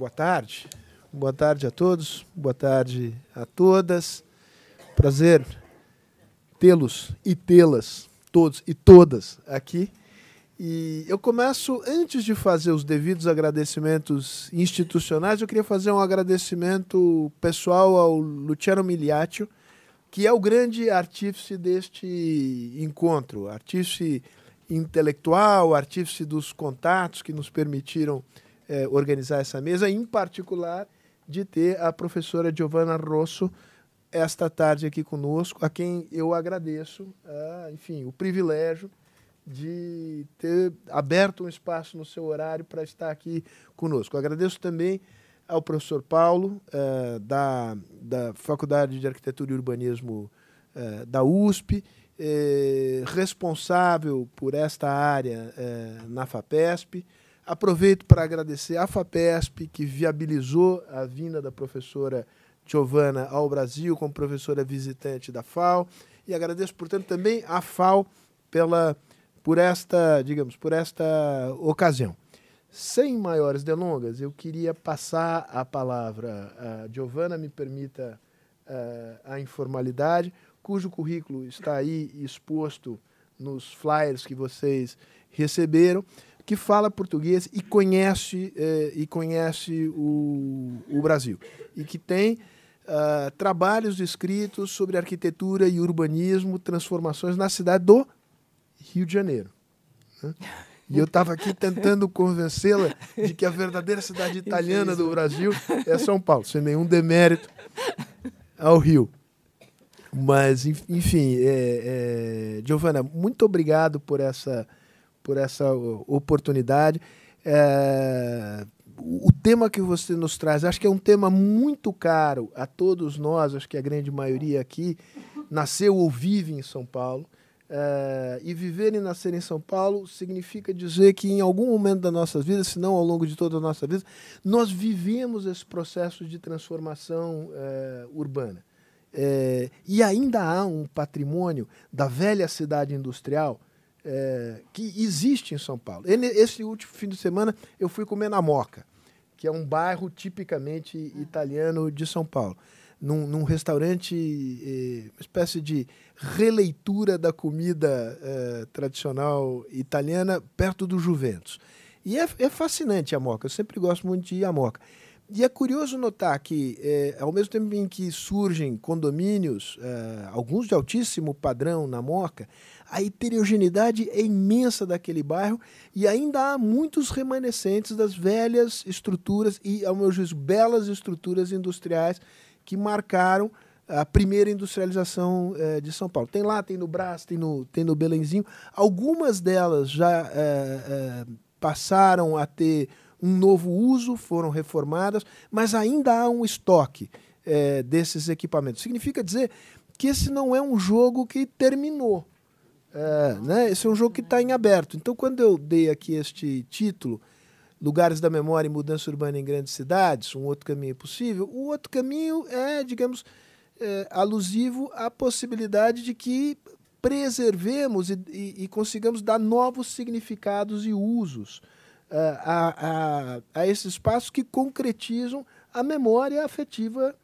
boa tarde. Boa tarde a todos, boa tarde a todas. Prazer tê-los e tê-las, todos e todas aqui. E eu começo, antes de fazer os devidos agradecimentos institucionais, eu queria fazer um agradecimento pessoal ao Luciano Miliaccio, que é o grande artífice deste encontro, artífice intelectual, artífice dos contatos que nos permitiram eh, organizar essa mesa, em particular de ter a professora Giovanna Rosso esta tarde aqui conosco, a quem eu agradeço, ah, enfim, o privilégio de ter aberto um espaço no seu horário para estar aqui conosco. Agradeço também ao professor Paulo, uh, da, da Faculdade de Arquitetura e Urbanismo uh, da USP, eh, responsável por esta área na FAPESP. Aproveito para agradecer à FAPESP, que viabilizou a vinda da professora Giovana ao Brasil como professora visitante da FAO. E agradeço, portanto, também à FAO pela por esta, digamos, por esta ocasião. Sem maiores delongas, eu queria passar a palavra a Giovana, me permita uh, a informalidade, cujo currículo está aí exposto nos flyers que vocês receberam, que fala português e conhece, uh, e conhece o, o Brasil. E que tem uh, trabalhos escritos sobre arquitetura e urbanismo, transformações na cidade do Rio de Janeiro. Né? E eu estava aqui tentando convencê-la de que a verdadeira cidade italiana do Brasil é São Paulo, sem nenhum demérito ao Rio. Mas, enfim, é, é, Giovana, muito obrigado por essa, por essa oportunidade. É, o tema que você nos traz, acho que é um tema muito caro a todos nós, acho que a grande maioria aqui nasceu ou vive em São Paulo. Uh, e viver e nascer em São Paulo significa dizer que em algum momento da nossa vida, se não ao longo de toda a nossa vida, nós vivemos esse processo de transformação uh, urbana. Uh, e ainda há um patrimônio da velha cidade industrial que existe em São Paulo. Esse último fim de semana eu fui comer na Moca, que é um bairro tipicamente italiano de São Paulo num, num restaurante, eh, uma espécie de releitura da comida eh, tradicional italiana perto do Juventus. E é, é, fascinante a Moca, eu sempre gosto muito de ir à Moca. E é curioso notar que, eh, ao mesmo tempo em que surgem condomínios, eh, alguns de altíssimo padrão na Moca, a heterogeneidade é imensa daquele bairro e ainda há muitos remanescentes das velhas estruturas e, ao meu juízo, belas estruturas industriais que marcaram a primeira industrialização eh, de São Paulo. Tem lá, tem no Brás, tem no, tem no Belenzinho. Algumas delas já eh, eh, passaram a ter um novo uso, foram reformadas, mas ainda há um estoque desses equipamentos. Significa dizer que esse não é um jogo que terminou. Né? Esse é um jogo que está em aberto. Então, quando eu dei aqui este título, lugares da memória e mudança urbana em grandes cidades, um outro caminho possível. O outro caminho é, digamos, é, alusivo à possibilidade de que preservemos e, e, e consigamos dar novos significados e usos uh, a, a, a esses espaços que concretizam a memória afetiva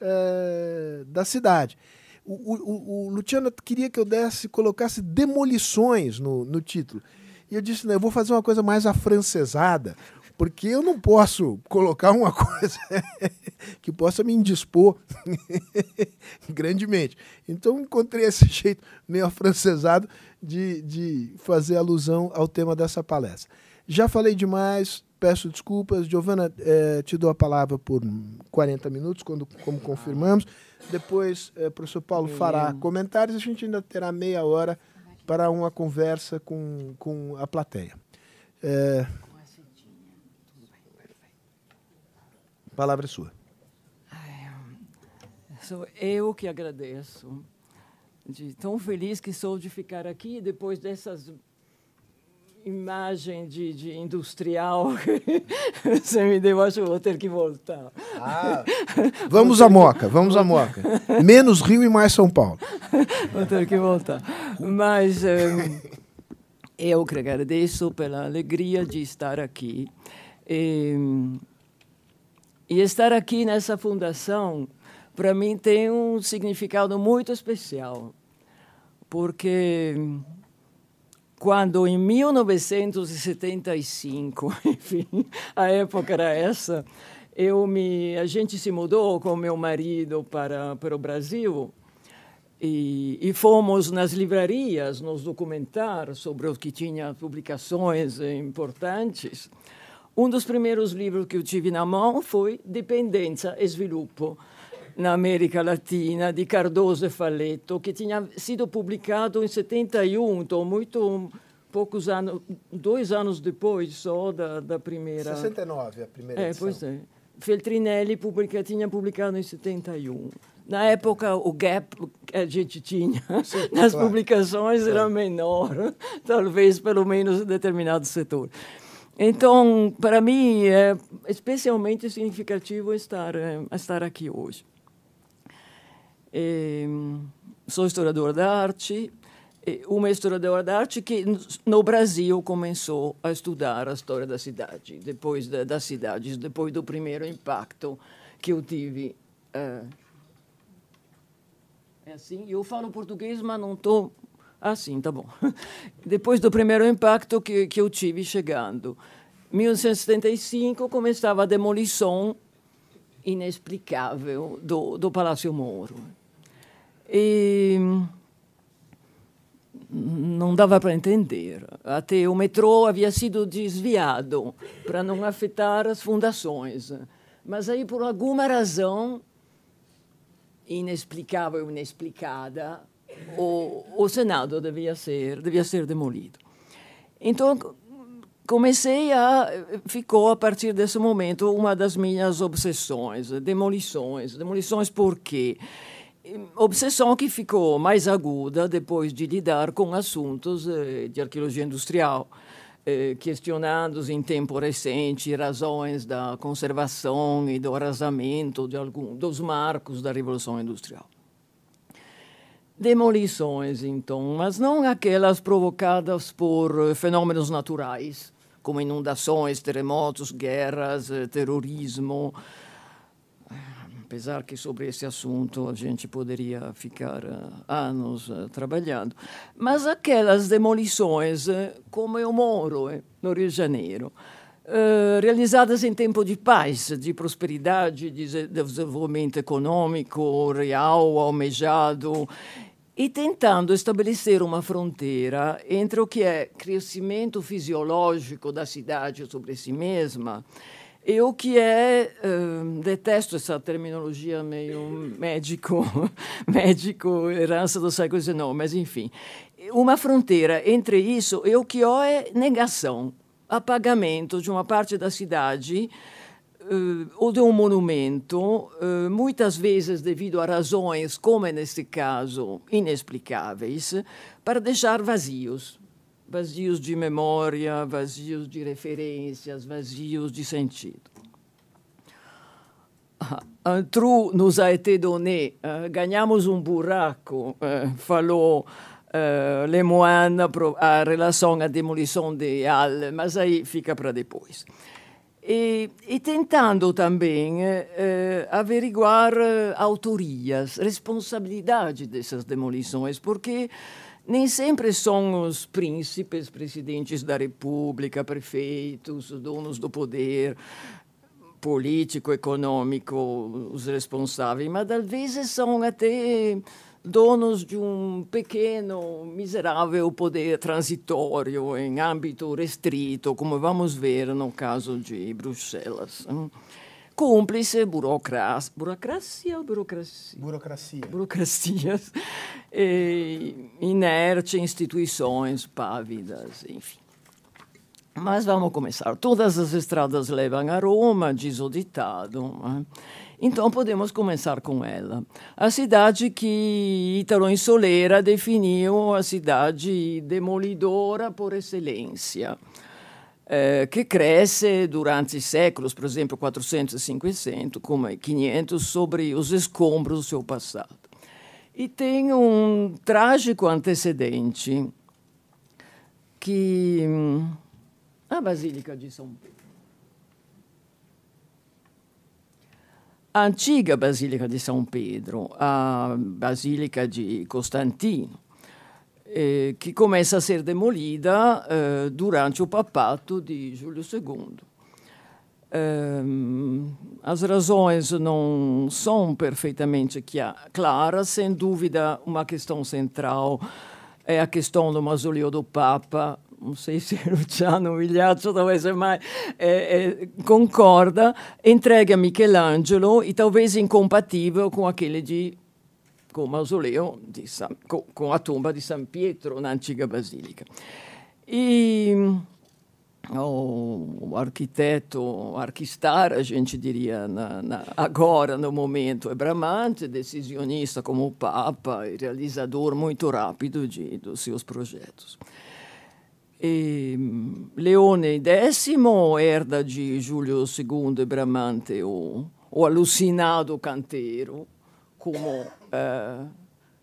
uh, da cidade. O, o, o, Luciano queria que eu desse, colocasse demolições no, no título. E eu disse, não, eu vou fazer uma coisa mais afrancesada, porque eu não posso colocar uma coisa que possa me indispor grandemente. Então encontrei esse jeito meio afrancesado de, de fazer alusão ao tema dessa palestra. Já falei demais, peço desculpas. Giovana, eh, te dou a palavra por 40 minutos, quando, como confirmamos. Depois, eh, o professor Paulo fará comentários. A gente ainda terá meia hora para uma conversa com, com a plateia. É... A palavra é sua. Sou eu que agradeço. De tão feliz que sou de ficar aqui depois dessas imagem de, de industrial. Você me deu, acho que vou ter que voltar. Ah, vamos à Moca, vamos à Moca. Menos Rio e mais São Paulo. Vou ter que voltar. Mas um, eu que agradeço pela alegria de estar aqui. E, E estar aqui nessa fundação, para mim, tem um significado muito especial, porque quando em 1975, enfim, a época era essa, eu me, a gente se mudou com meu marido para, para o Brasil e, e, fomos nas livrarias nos documentar sobre o que tinha publicações importantes. Um dos primeiros livros que eu tive na mão foi Dependência e Sviluppo na América Latina, de Cardoso e Falletto, que tinha sido publicado em 71, então muito poucos anos, dois anos depois só da, da primeira... 69, a primeira é, edição. Pois é. Feltrinelli publica, tinha publicado em 71. Na época, o gap que a gente tinha Sim, nas claro. publicações era menor, talvez pelo menos em determinado setor. Então, para mim, é especialmente significativo estar, é, estar aqui hoje. E, sou historiador da arte, uma historiadora da arte que no Brasil começou a estudar a história da cidade, depois da, das cidades, depois do primeiro impacto que eu tive. É, é assim, eu falo português, mas não estou assim, tá bom. Depois do primeiro impacto que, que eu tive chegando. 1975 começava a demolição inexplicável do, do Palácio Moro. E não dava para entender. Até o metrô havia sido desviado para não afetar as fundações. Mas aí, por alguma razão inexplicável, inexplicada, o, o Senado devia ser, devia ser demolido. Então, comecei a ficou a partir desse momento uma das minhas obsessões, demolições. Demolições por quê? Obsessão que ficou mais aguda depois de lidar com assuntos eh, de arqueologia industrial, eh, questionando em tempo recente razões da conservação e do arrasamento de algum, dos marcos da Revolução Industrial. Demolições, então, mas não aquelas provocadas por fenômenos naturais, como inundações, terremotos, guerras, eh, terrorismo, apesar que sobre esse assunto a gente poderia ficar uh, anos uh, trabalhando, mas aquelas demolições, uh, como eu moro no Rio de Janeiro, realizadas em tempo de paz, de prosperidade, de desenvolvimento econômico real, almejado, e tentando estabelecer uma fronteira entre o que é crescimento fisiológico da cidade sobre si mesma e o que é, uh, detesto essa terminologia meio médico, médico, herança do século XIX, mas enfim, uma fronteira entre isso e o que é negação, apagamento de uma parte da cidade uh, ou de um monumento, uh, muitas vezes devido a razões, como é neste caso, inexplicáveis, para deixar vazios vazios de memória, vazios de referências, vazios de sentido. Un trou nous a été donné, uh, ganhamos um buraco, uh, falou uh, Lemoine a relação à demolição de Halle, mas aí fica para depois. E, e, tentando também eh, averiguar autorias, responsabilidade dessas demolições, porque nem sempre são os príncipes, presidentes da república, prefeitos, donos do poder político, econômico, os responsáveis, mas às vezes são até donos de um pequeno, miserável poder transitório em âmbito restrito, como vamos ver no caso de Bruxelas cúmplice, burocracia, burocracia ou burocracia? Burocracia. Burocracias, e, inerte, instituições pávidas, enfim. Mas vamos começar. Todas as estradas levam a Roma, diz o ditado. Né? Então podemos começar com ela. A cidade que Italo Insolera definiu a cidade demolidora por excelência eh, que cresce durante séculos, por exemplo, 400 e 500, como 500, sobre os escombros do seu passado. E tem um trágico antecedente que a Basílica de São Pedro. a antiga Basílica de São Pedro, a Basílica de Costantino, eh, que começa a ser demolida eh, durante o papato de Júlio II. Um, as razões não são perfeitamente claras, sem dúvida, uma questão central é a questão do mausoleu do Papa. Não sei se Luciano Migliaccio talvez mais é, é, concorda, entregue a Michelangelo e talvez incompatível com aquele de com o de San, com, com a tumba de San Pietro na antiga basílica. E o, o arquiteto, o arquistar, a gente diria na, na, agora, no momento, é bramante, decisionista como o Papa e realizador muito rápido de, dos seus projetos. E Leone X herda de Giulio II Bramante o, o alucinado canteiro, como, eh,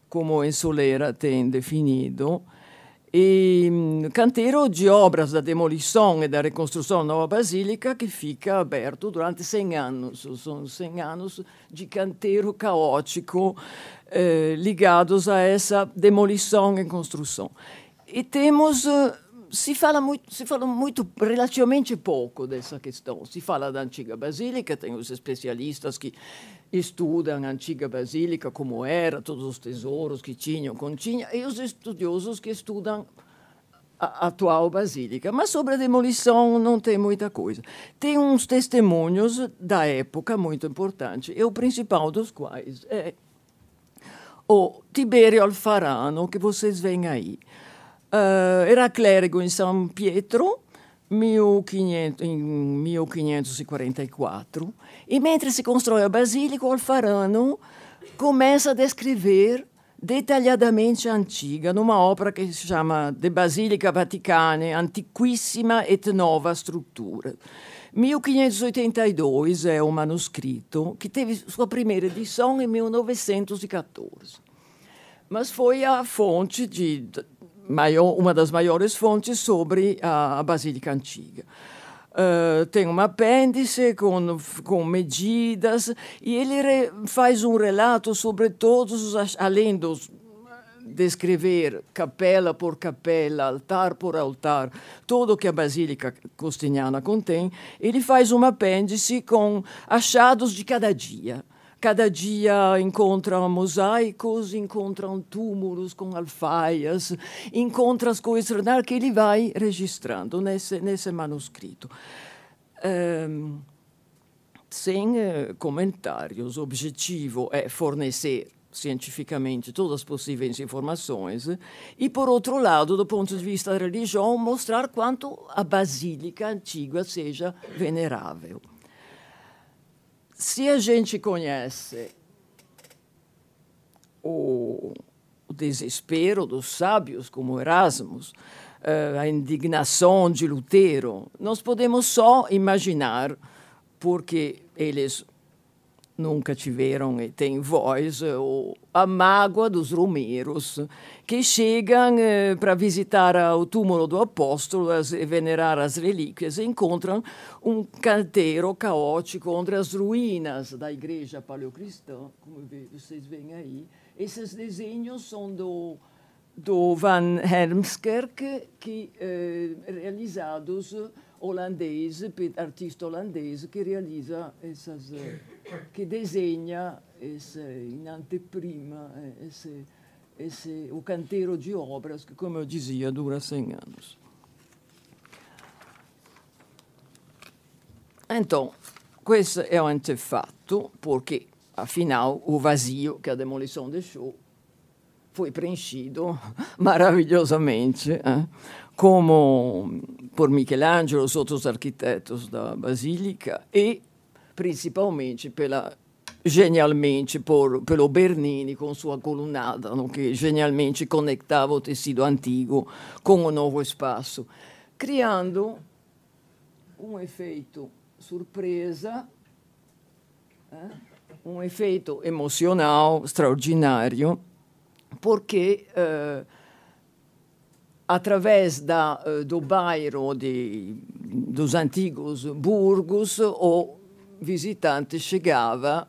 como Ensolera tem definido, e mm, canteiro de obras da demolição e da reconstrução da nova basílica que fica aberto durante 100 anos. São 100 anos de canteiro caótico eh, ligados a essa demolição e construção. E temos eh, si fala muito, si fala muito, relativamente pouco dessa questão. Se fala da antiga basílica, tem os especialistas que estudam a antiga basílica, como era, todos os tesouros que tinham, continha, e os estudiosos que estudam a atual basílica. Mas sobre a demolição não tem muita coisa. Tem uns testemunhos da época muito importantes, e o principal dos quais é o Tiberio Alfarano, que vocês veem aí. Uh, era clérigo em São Pietro 1500, em 1544 e mentre se constrói a basílica, o Alfarano começa a descrever detalhadamente a antiga numa opera che si chiama De Basilica Vaticane, Antiquissima et Nova Struttura. 1582 è un manoscritto che teve sua primeira edição em 1914. Mas foi a fonte de maior, uma das maiores fontes sobre a, a Basílica Antiga. Uh, tem um apêndice com, com medidas e ele re, faz um relato sobre todos os, além dos descrever capela por capela, altar por altar, tudo que a Basílica Costiniana contém, ele faz um apêndice com achados de cada dia. Cada dia encontram mosaicos, encontram túmulos com alfaias, encontra as coisas extraordinárias que ele vai registrando nesse, nesse manuscrito. Um, sem uh, comentários. O objetivo é fornecer cientificamente todas as possíveis informações e, por outro lado, do ponto de vista da religião, mostrar quanto a basílica antiga seja venerável se a gente conhece o, o desespero dos sábios, como Erasmus, uh, a indignação de Lutero, nós podemos só imaginar, porque eles nunca tiveram e têm voz, ou a mágoa dos romeiros, que chegam eh, para visitar o túmulo do apóstolo e venerar as relíquias e encontram um canteiro caótico entre as ruínas da igreja paleocristã, como vocês veem aí. Esses desenhos são do, do Van Hermskerk, que, eh, realizados holandês, artista holandês, que realiza essas... Eh, desenha esse, em anteprima esse, o canteiro de obras que, como eu dizia, dura 100 anos. Então, questo è un antefatto perché, afinal, o vazio que a demolição deixou foi preenchido maravilhosamente, eh? como por Michelangelo, os outros arquitetos da Basílica, e principalmente pela genialmente por, pelo Bernini com sua colunada, no, che genialmente conectava o tecido antigo com o novo espaço, criando um efeito surpresa, eh? um efeito emocional extraordinário, porque eh, através da, eh, do bairro dos antigos burgos, o visitante chegava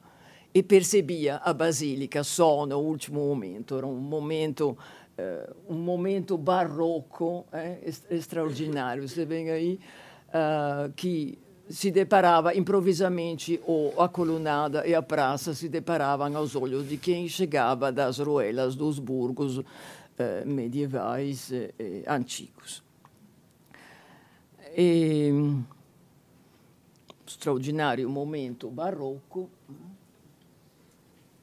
e percebia a Basílica só no último momento. Era um momento, uh, um momento barroco eh, extraordinário. Você vem aí uh, que se deparava improvisamente ou a colunada e a praça se deparavam aos olhos de quem chegava das ruelas dos burgos eh, medievais e antigos. E, straordinario momento barroco,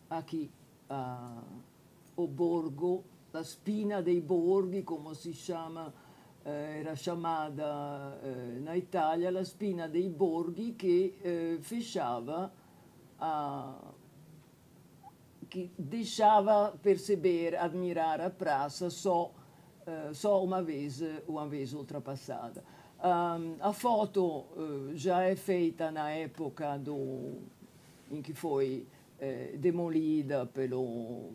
aqui uh, o borgo, la spina dei borghi, come si chiama, eh, era chamada eh, na Itália la spina dei borghi che eh, fechava a que deixava perceber, admirar a praça só, uh, só uma vez, uma vez ultrapassada. Um, a foto uh, já é feita na época do, em que foi eh, demolida pelo,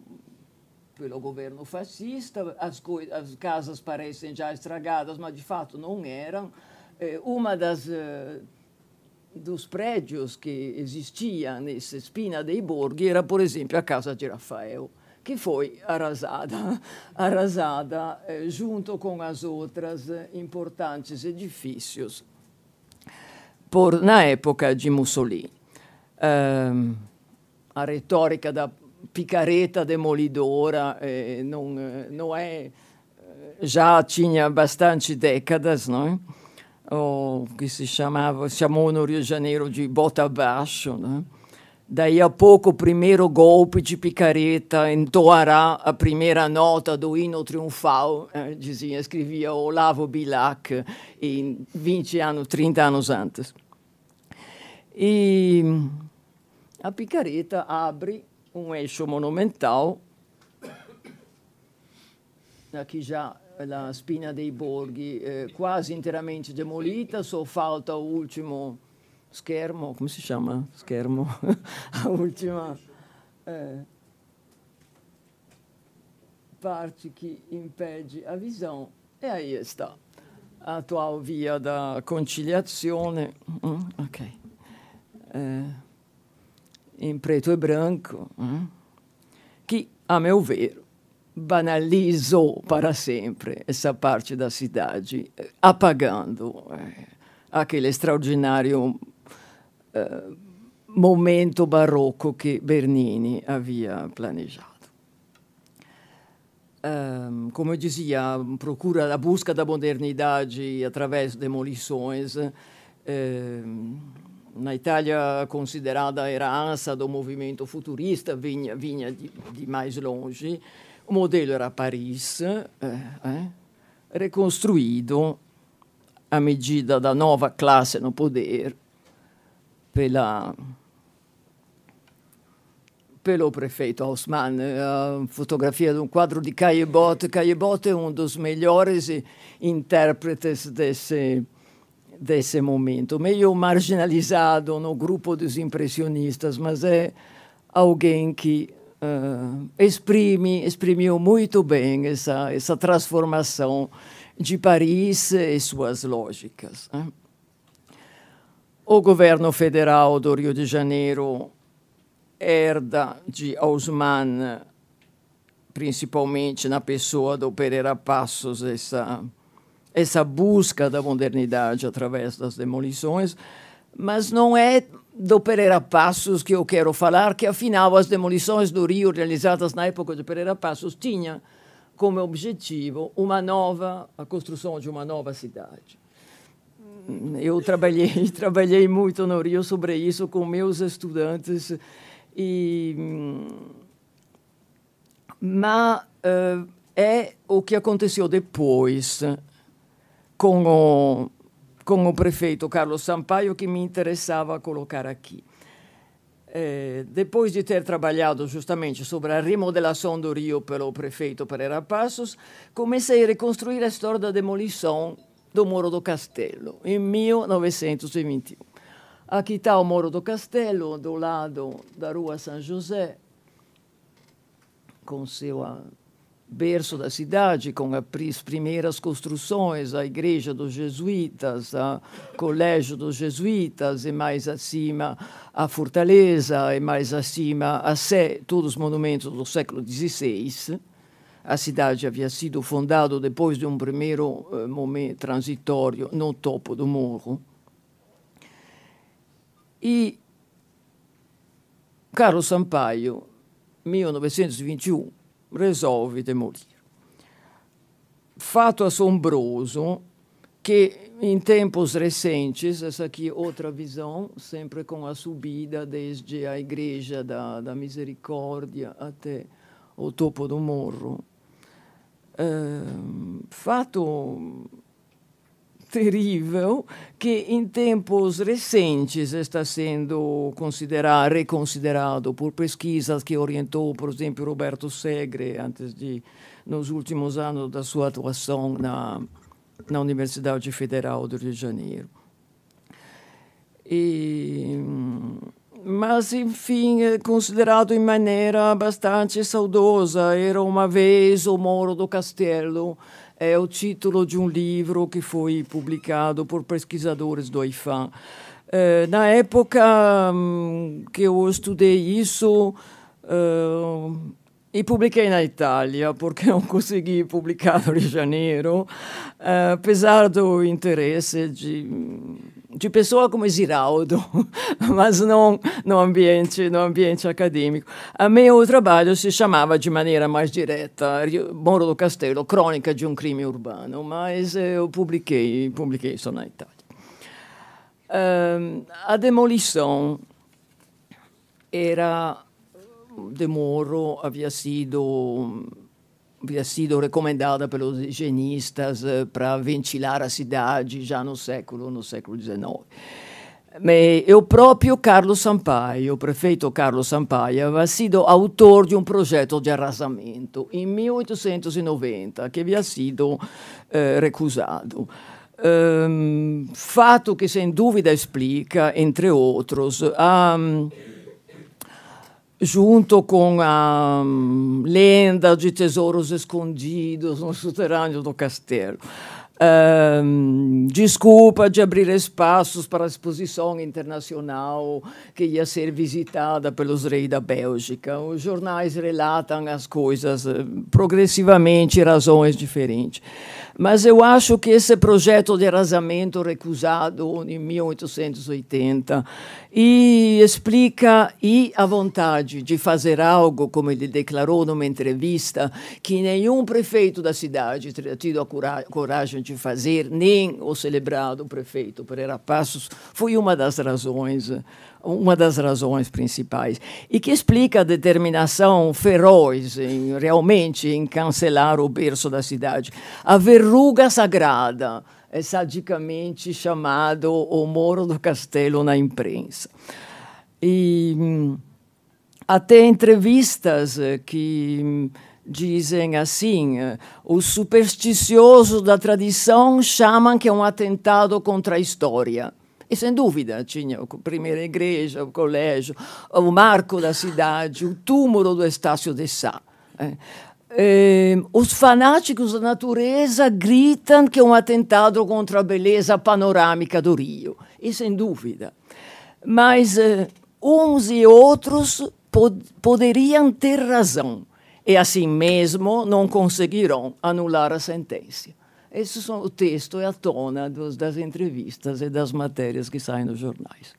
pelo governo fascista, as, as, casas parecem já estragadas, mas de fato não eram. Eh, uma das uh, dos prédios que existia nessa espina dei borghi era, por exemplo, a casa de Rafael, que foi arrasada, arrasada eh, junto com as outras eh, importantes edifícios por, na época de Mussolini. Um, a retórica da picareta demolidora eh, não, eh, não é já tinha bastante décadas, não é? o que se chamava, chamou no Rio de Janeiro de bota abaixo. Né? Daí a pouco, o primeiro golpe de picareta entoará a primeira nota do hino triunfal, eh, dizia, escrevia Olavo Bilac, em 20 anos, 30 anos antes. E a picareta abre um eixo monumental, aqui já la spina dei borghi eh, quasi interamente demolita, só falta o último schermo, come si chiama? Schermo, a última eh, parte que impede a visão. E aí está a atual via da conciliazione, mm, ok, eh, in preto e branco, mm, que, a meu ver, banalizou para sempre essa parte da cidade, apagando eh, aquele extraordinário eh, momento barroco que Bernini havia planejado. Um, como eu dizia, procura a busca da modernidade através de demolições. Um, na Itália, considerada herança do movimento futurista, vinha, vinha de, de mais longe. O modelo era Paris, eh, eh, reconstruído à medida da nova classe no poder pela pelo prefeito Haussmann, a fotografia de um quadro de Caillebotte. Caillebotte é um dos melhores intérpretes desse, desse momento, meio marginalizado no grupo dos impressionistas, mas é alguém que uh, exprime, exprimiu muito bem essa, essa transformação de Paris e suas lógicas. Né? O governo federal do Rio de Janeiro herda de Osman, principalmente na pessoa do Pereira Passos, essa, essa busca da modernidade através das demolições, mas não é do Pereira Passos que eu quero falar, que afinal as demolições do Rio realizadas na época de Pereira Passos tinham como objetivo uma nova, a construção de uma nova cidade. Eu trabalhei, trabalhei muito no Rio sobre isso com meus estudantes e mas uh, é o que aconteceu depois com o com o prefeito Carlos Sampaio que me interessava colocar aqui. É, depois de ter trabalhado justamente sobre a remodelação do Rio pelo prefeito Pereira Passos, comecei a reconstruir a história da demolição do Moro do Castelo, em 1921. Aqui está o Moro do Castelo, do lado da Rua São José, com seu berço da cidade, com as primeiras construções, a igreja dos jesuítas, o colégio dos jesuítas, e mais acima a fortaleza, e mais acima a Sé, todos os monumentos do século XVI. A cidade havia sido fundada depois de um primeiro uh, momento transitório no topo do morro. E Carlos Sampaio, 1921, resolve demolir. Fato assombroso que em tempos recentes, essa aqui outra visão, sempre com a subida desde a Igreja da, da Misericórdia até o topo do morro. Fato terrível que em tempos recentes está sendo considerado, reconsiderado por pesquisas que orientou, por exemplo, Roberto Segre, antes de, nos últimos anos da sua atuação na, na Universidade Federal do Rio de Janeiro. E, mas, enfim, é considerado em maneira bastante saudosa. Era uma vez o Moro do Castelo, é o título de um livro que foi publicado por pesquisadores do IFAM. É, na época hum, que eu estudei isso, uh, e publiquei na Itália, porque não consegui publicar no Rio de Janeiro, uh, apesar do interesse de de pessoa como Giraldo, mas não no ambiente, no ambiente acadêmico. A meu trabalho se chamava de maneira mais direta Moro do Castelo, Crônica de um crime urbano, mas eu publiquei, publiquei isso na Itália. Uh, a demolição era de Moro havia sido havia sido recomendada pelos higienistas uh, para ventilar a cidade já no século no século XIX. Mas o próprio Carlos Sampaio, o prefeito Carlos Sampaio, havia sido autor de um projeto de arrasamento em 1890 que havia sido uh, recusado. Um, fato que sem dúvida explica, entre outros, a um, junto com a um, lenda de tesouros escondidos no soterrâneo do castelo. Um, desculpa de abrir espaços para a exposição internacional que ia ser visitada pelos reis da Bélgica. Os jornais relatam as coisas uh, progressivamente, razões diferentes. Mas eu acho que esse projeto de arrasamento recusado em 1880 e explica e a vontade de fazer algo, como ele declarou numa entrevista, que nenhum prefeito da cidade teria tido a coragem de fazer, nem o celebrado prefeito Pereira Passos, foi uma das razões uma das razões principais, e que explica a determinação feroz em, realmente em cancelar o berço da cidade. A verruga sagrada é sadicamente chamado o Moro do Castelo na imprensa. E até entrevistas que dizem assim: os supersticiosos da tradição chamam que é um atentado contra a história. E sem dúvida tinha a primeira igreja, o colégio, o marco da cidade, o túmulo do Estácio de Sá. Eh, os fanáticos da natureza gritam que é um atentado contra a beleza panorâmica do Rio. E sem dúvida. Mas eh, uns e outros pod poderiam ter razão. E assim mesmo não conseguirão anular a sentença. Esses são o texto e a tona dos, das entrevistas e das matérias que saem nos jornais.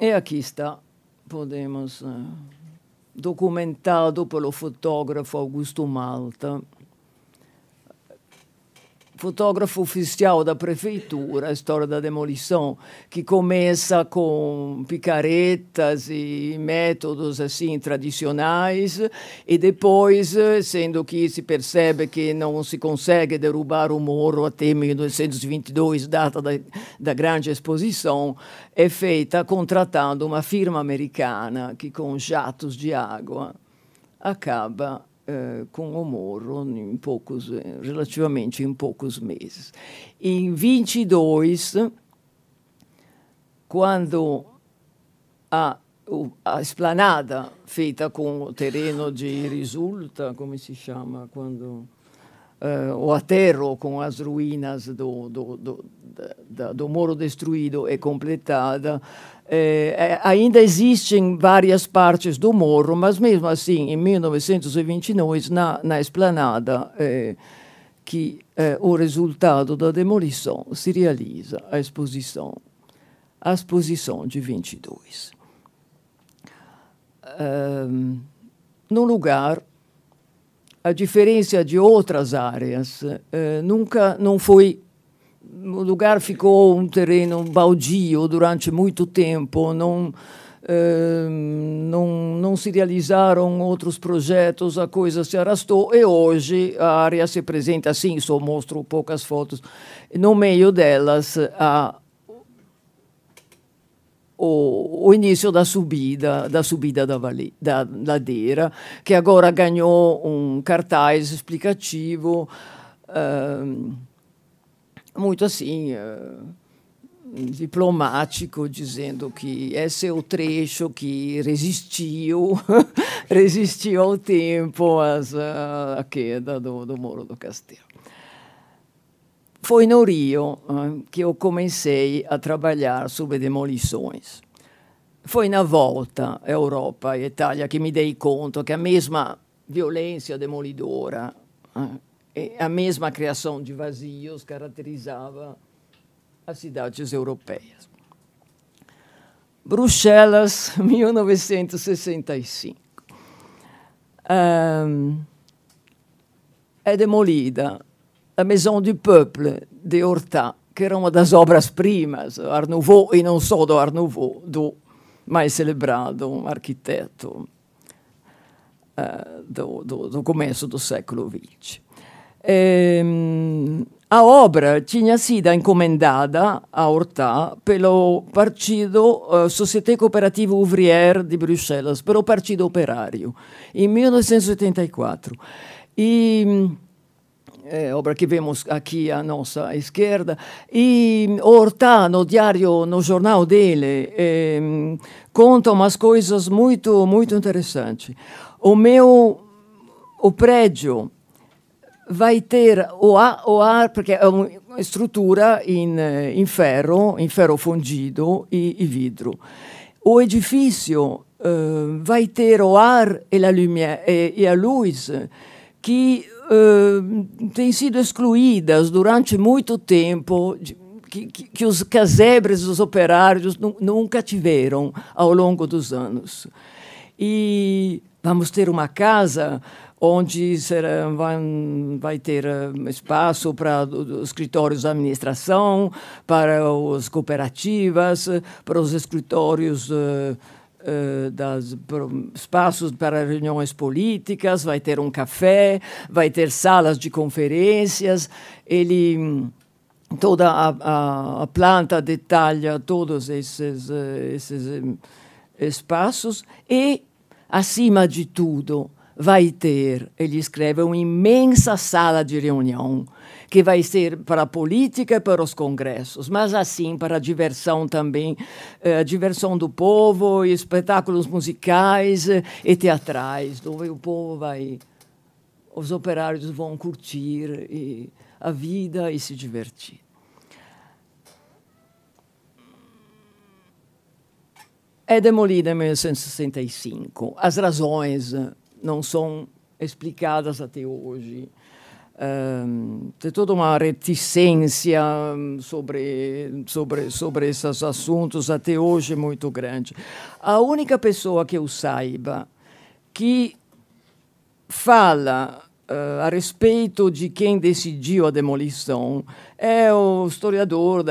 E aqui está, podemos, uh, documentado pelo fotógrafo Augusto Malta, fotógrafo oficial da prefeitura, a história da demolição, que começa com picaretas e métodos assim tradicionais, e depois, sendo que se percebe que não se consegue derrubar o morro até 1922, data da, da grande exposição, é feita contratando uma firma americana que, com jatos de água, acaba eh, com o Moro em poucos, eh, relativamente em poucos meses. Em 22, quando a, a esplanada feita com o terreno de risulta, come si chiama quando uh, o aterro com as ruínas do, do, do, do, do muro destruído é completada. Eh, ainda existem várias partes do morro, mas mesmo assim, em 1929, na, na esplanada, eh, que eh, o resultado da demolição se realiza a exposição, a exposição de 22. Um, num lugar a diferença de outras áreas, eh, nunca não foi o lugar ficou um terreno baldio durante muito tempo, não, eh, não, não se realizaram outros projetos, a coisa se arrastou. E hoje a área se apresenta assim, só mostro poucas fotos, no meio delas há o, o, início da subida, da subida da, vale, da ladeira, que agora ganhou um cartaz explicativo uh, muito assim uh, diplomático, dizendo que esse é o trecho que resistiu, resistiu ao tempo, às, à queda do, do Muro do Castelo. Foi no Rio eh, que eu comecei a trabalhar sobre demolições. Foi na volta Europa e Itália que me dei conta que a mesma violência demolidora eh, e a mesma criação de vazios caracterizava as cidades europeias. Bruxelas, 1965. Um, é demolida a Maison du Peuple de Horta, que era uma das obras-primas, Art Nouveau, e não só do Art Nouveau, do mais celebrado arquiteto uh, do, do, do, começo do século XX. Ehm, a obra tinha sido encomendada a Horta pelo Partido uh, Société Cooperative Ouvrière de Bruxelas, pelo Partido Operário, em 1984. E é, obra que vemos aqui à nossa esquerda, e Horta, no diário, no jornal dele, é, conta umas coisas muito, muito interessantes. O meu, o prédio vai ter o ar, o ar porque é uma estrutura em, em ferro, em ferro fundido e, e vidro. O edifício uh, vai ter o ar e a, lumière, e, e a luz que uh, têm sido excluídas durante muito tempo, que, que, que os casebres dos operários nunca tiveram ao longo dos anos. E vamos ter uma casa onde será, vai, vai ter espaço para os escritórios da administração, para as cooperativas, para os escritórios uh, uh, das espaços para reuniões políticas, vai ter um café, vai ter salas de conferências. Ele toda a, a, a planta detalha todos esses, esses espaços e, acima de tudo, vai ter, ele escreve, uma imensa sala de reunião que vai ser para a política e para os congressos, mas assim para a diversão também, eh, a diversão do povo, espetáculos musicais eh, e teatrais, onde o povo vai, os operários vão curtir e, a vida e se divertir. É demolida em 1965. As razões eh, não são explicadas até hoje. Um, tem toda uma reticência sobre, sobre, sobre esses assuntos até hoje muito grande. A única pessoa que eu saiba que fala uh, a respeito de quem decidiu a demolição é o historiador,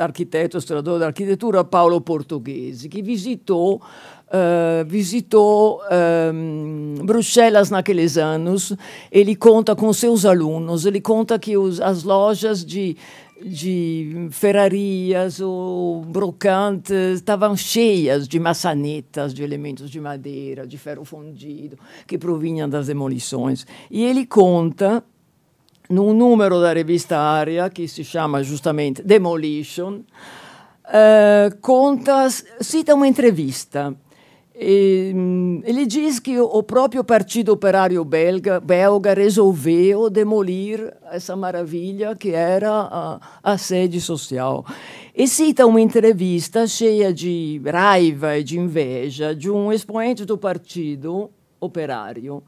arquiteto historiador da arquitetura Paulo Portuguese, que visitou Uh, visitou uh, Bruxelas naqueles anos. Ele conta com seus alunos, ele conta que os, as lojas de, de ferrarias ou brocantes estavam cheias de maçanetas, de elementos de madeira, de ferro fundido, que provinham das demolições. E ele conta, num número da revista Área, que se chama justamente Demolition, uh, conta, cita uma entrevista ele diz que o próprio Partido Operário belga, belga resolveu demolir essa maravilha que era a, a sede social. E cita uma entrevista cheia de raiva e de inveja de um expoente do Partido Operário,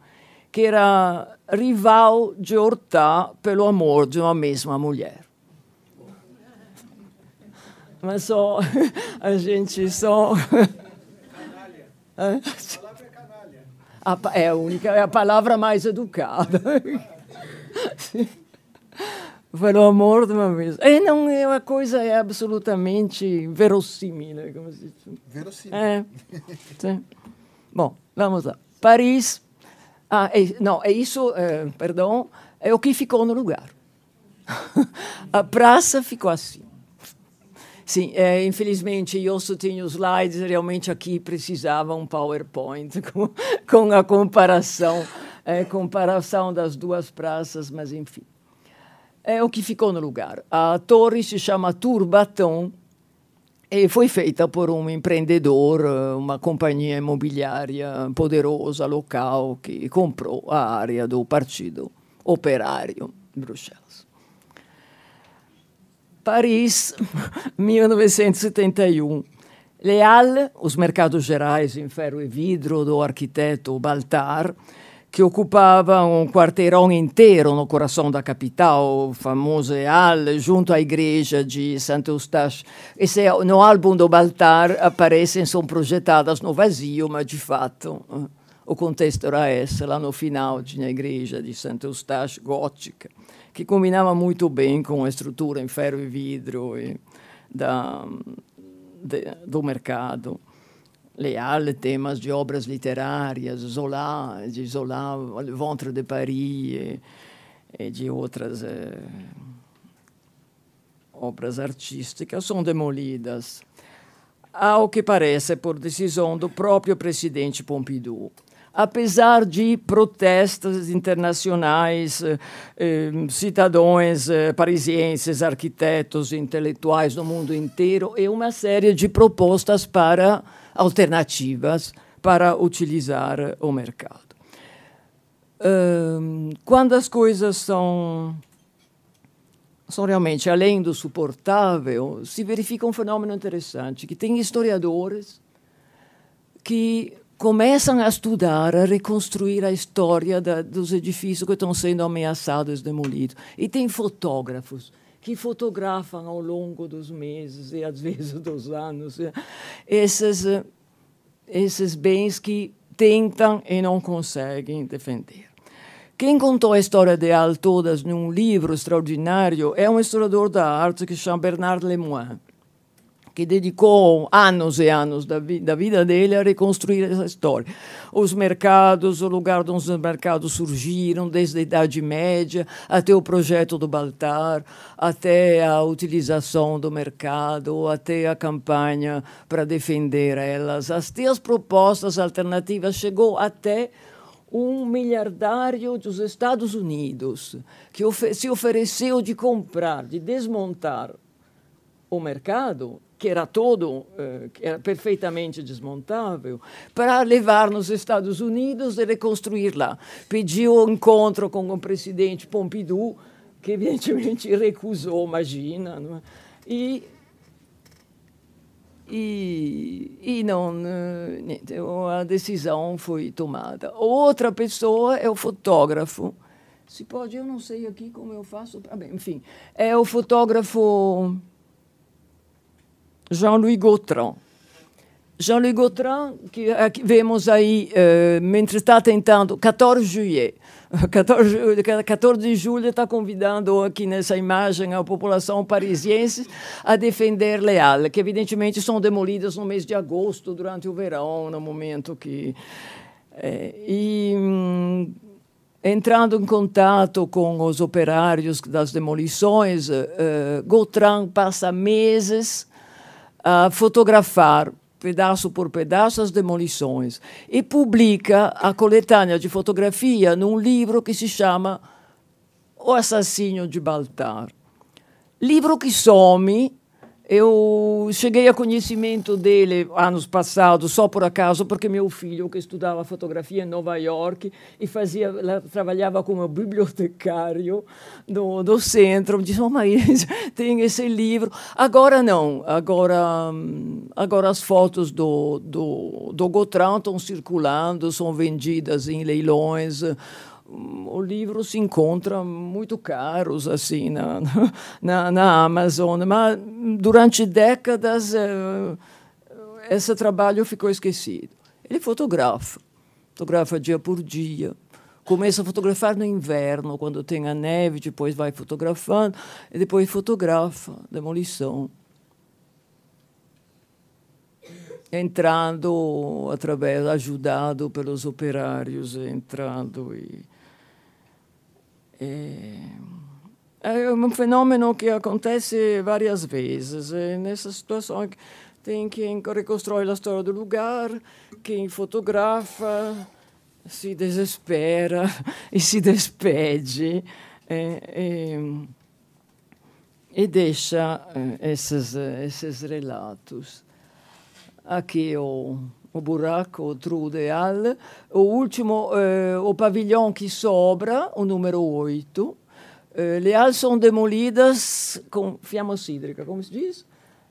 que era rival de Hortá pelo amor de uma mesma mulher. Mas só a gente só a, é a única, é a palavra mais educada. Pelo amor de uma vez. E não é uma coisa é absolutamente verossímil. Né, como se diz. Verossímil. É. Bom, vamos lá. Paris. Ah, é, não, é isso, é, perdão, é o que ficou no lugar. a praça ficou assim. Sim, é, infelizmente eu só tenho slides, realmente aqui precisava um PowerPoint com, com a comparação, é, comparação das duas praças, mas enfim. É o que ficou no lugar. A torre se chama Turbaton e foi feita por um empreendedor, uma companhia imobiliária poderosa local que comprou a área do Partido Operário de Bruxelas. Paris, 1971. Leal, os mercados gerais em ferro e vidro do arquiteto Baltar, que ocupava um quarteirão inteiro no coração da capital, o famoso Leal, junto à igreja de Santo Eustache. Esse, no álbum do Baltar aparecem, são projetadas no vazio, mas de fato o contexto era esse. Lá no final tinha a igreja de Santo Eustache, gótica que combinava muito bem com a estrutura em ferro e vidro e da, de, do mercado. Leal, temas de obras literárias, Zola, de Zola, Le Ventre de Paris e, e de outras eh, obras artísticas são demolidas, ao que parece por decisão do próprio presidente Pompidou apesar de protestos internacionais, eh, eh, cidadãos eh, parisienses, arquitetos, intelectuais no mundo inteiro, e uma série de propostas para alternativas para utilizar o mercado. quando as coisas são são realmente além do suportável, se verifica um fenômeno interessante, que tem historiadores que começam a estudar, a reconstruir a história da, dos edifícios que estão sendo ameaçados, demolidos. E tem fotógrafos que fotografam ao longo dos meses e às vezes dos anos esses, esses bens que tentam e não conseguem defender. Quem contou a história de Al todas num livro extraordinário é um historiador da arte que chama Bernard Lemoine que dedicou anos e anos da, vi da, vida dele a reconstruir essa história. Os mercados, o lugar onde os mercados surgiram, desde a Idade Média até o projeto do Baltar, até a utilização do mercado, até a campanha para defender elas, até as propostas alternativas, chegou até um miliardário dos Estados Unidos que se ofereceu de comprar, de desmontar o mercado que era todo, eh, que era perfeitamente desmontável, para levar nos Estados Unidos e reconstruir lá. Pediu um encontro com o presidente Pompidou, que evidentemente recusou, imagina. Não é? E e, e não niente, a decisão foi tomada. Outra pessoa é o fotógrafo. Se pode, eu não sei aqui como eu faço. Ah, bem, enfim, é o fotógrafo Jean-Louis Gautran. Jean-Louis Gautran, que, vemos aí, uh, mentre está tentando, 14 de julho, 14, 14 de julho está convidando aqui nessa imagem a população parisiense a defender Leal, que evidentemente são demolidas no mês de agosto, durante o verão, no momento que... É, e hum, entrando em contato com os operários das demolições, uh, Gautran passa meses a fotografar pedaço por pedaço as demolições e publica a coletânea de fotografia num livro que se chama O Assassino de Baltar. Livro que some Eu cheguei a conhecimento dele anos passados, só por acaso, porque meu filho, que estudava fotografia em Nova York e fazia, trabalhava como bibliotecário do, do centro, disse: Oh, mas tem esse livro. Agora não, agora, agora as fotos do, do, do Gotran estão circulando, são vendidas em leilões o livro se encontra muito caros assim na, na, na Amazon, mas durante décadas eh, esse trabalho ficou esquecido. Ele fotografa, fotografa dia por dia. Começa a fotografar no inverno, quando tem a neve, depois vai fotografando, e depois fotografa demolição. Entrando através, ajudado pelos operários, entrando e é, é um fenômeno que acontece várias vezes. E nessa situação tem quem reconstrói a história do lugar, quem fotografa, se desespera e se despede é, é, e deixa é, esses, esses relatos. Aqui o o buraco, o Halle. O último, eh, o pavilhão que sobra, o número 8. Eh, le halles são demolidas com fiamma cídrica, como se diz?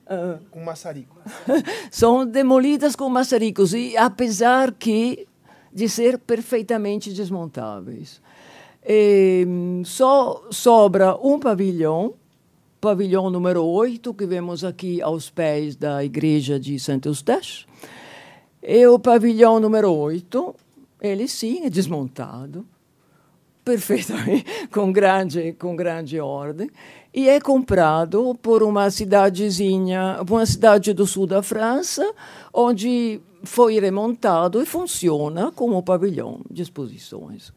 Uh, com maçarico. são demolidas com maçaricos, e apesar que de ser perfeitamente desmontáveis. E, só sobra um pavilhão, pavilhão número 8, que vemos aqui aos pés da igreja de Santo Eustache, e o pavilhão número 8, ele sim é desmontado, perfeitamente, com grande, com grande ordem, e é comprado por uma cidadezinha, uma cidade do sul da França, onde foi remontado e funciona como pavilhão de exposições.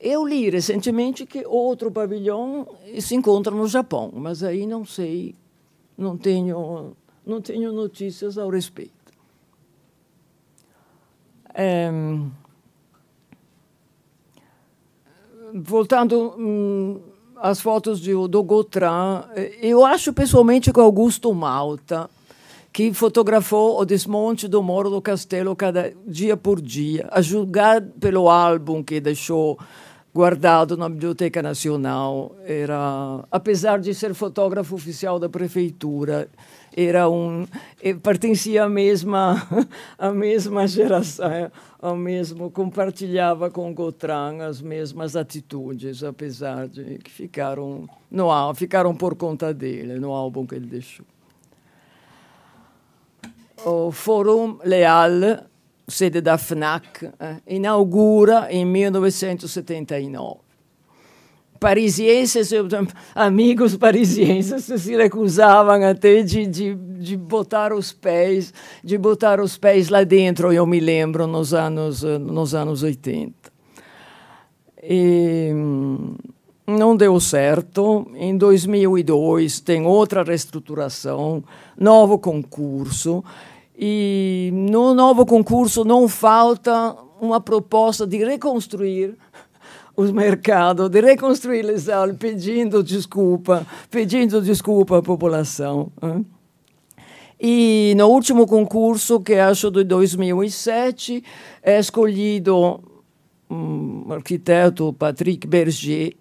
Eu li recentemente que outro pavilhão se encontra no Japão, mas aí não sei, não tenho, não tenho notícias ao respeito. É, voltando hum, às fotos de, do Gautran, eu acho pessoalmente que Augusto Malta, que fotografou o desmonte do Moro do Castelo cada dia por dia, a julgar pelo álbum que deixou guardado na Biblioteca Nacional, era, apesar de ser fotógrafo oficial da prefeitura, era um pertencia à mesma à mesma geração ao mesmo compartilhava com Gotran as mesmas atitudes apesar de que ficaram no ficaram por conta dele no álbum que ele deixou. O Fórum Leal sede da FNAC eh, inaugura em 1979 parisienses, amigos parisienses se recusavam até de, de, de botar os pés, de botar os pés lá dentro, eu me lembro, nos anos, nos anos 80. E hum, não deu certo. Em 2002 tem outra reestruturação, novo concurso. E no novo concurso não falta uma proposta de reconstruir o mercado, de reconstruir les aulas, pedindo desculpa, pedindo desculpa à população. Hein? E no último concurso, que acho de 2007, é escolhido um arquiteto Patrick Berger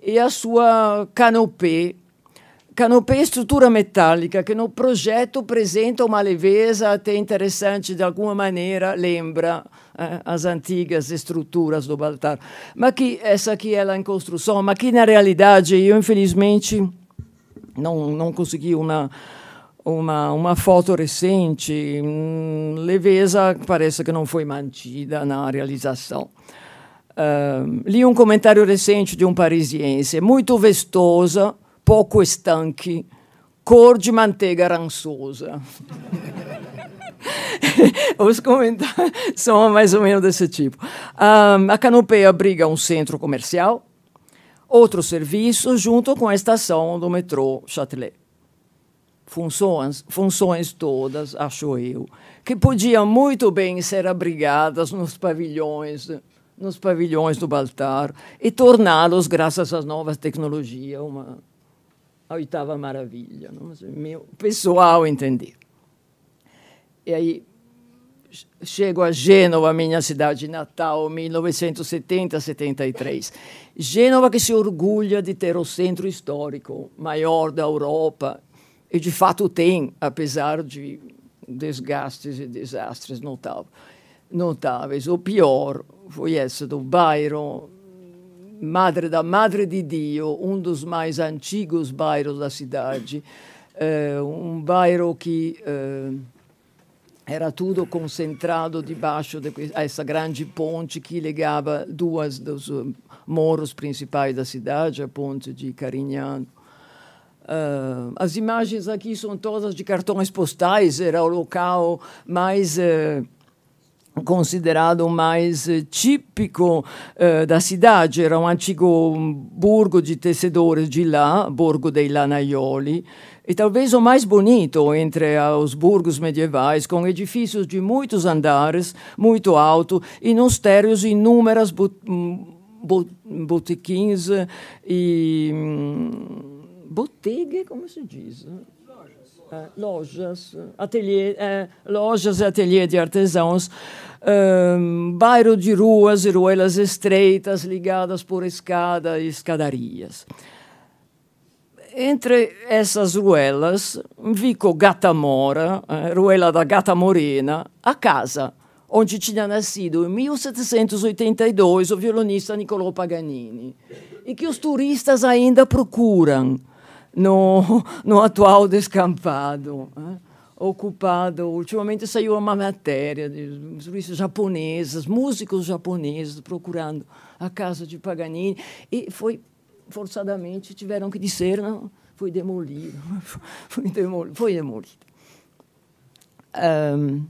e a sua canopée Canopée é estrutura metálica que no projeto apresenta uma leveza até interessante, de alguma maneira lembra eh, as antigas estruturas do Baltar. Mas que essa aqui é em construção, mas que na realidade eu infelizmente não, não consegui uma, uma, uma foto recente. Hum, leveza parece que não foi mantida na realização. Uh, li um comentário recente de um parisiense, muito vestosa, pouco estanque, cor de manteiga rançosa. Os comentários são mais ou menos desse tipo. Um, a Canopeia abriga um centro comercial, outro serviço, junto com a estação do metrô Châtelet. Funções, funções todas, acho eu, que podiam muito bem ser abrigadas nos pavilhões nos pavilhões do Baltar e torná-los, graças às novas tecnologias, uma a oitava maravilha, não? meu pessoal entender. E aí chego a Gênova, minha cidade natal, 1970-73. Gênova que se orgulha de ter o centro histórico maior da Europa, e de fato tem, apesar de desgastes e desastres notáveis. O pior foi esse do bairro Madre da Madre de Dio, um dos mais antigos bairros da cidade, eh, um bairro que eh, era tudo concentrado debaixo dessa de grande ponte que ligava duas dos eh, morros principais da cidade, a ponte de Carignano. Uh, as imagens aqui são todas de cartões postais, era o local mais uh, considerado mais uh, típico da cidade, era um antigo burgo de tecedores de lá, Borgo dei Lanaioli, e talvez o mais bonito entre os burgos medievais, com edifícios de muitos andares, muito alto, e nos térreos inúmeras botequins e hum, botteghe, como se diz? Uh, lojas, ateliê, uh, lojas e ateliê de artesãos, um, bairro de ruas e ruelas estreitas ligadas por escada e escadarias. Entre essas ruelas, fico Gata Mora, eh, ruela da Gata Morena, a casa onde tinha nascido em 1782 o violonista Niccolò Paganini e que os turistas ainda procuram no, no atual descampado. Eh? ocupado. Ultimamente saiu uma matéria de turistas japoneses, músicos japoneses procurando a casa de Paganini e foi forçadamente tiveram que dizer não, foi demolido, foi demolido. Foi demolido. Um,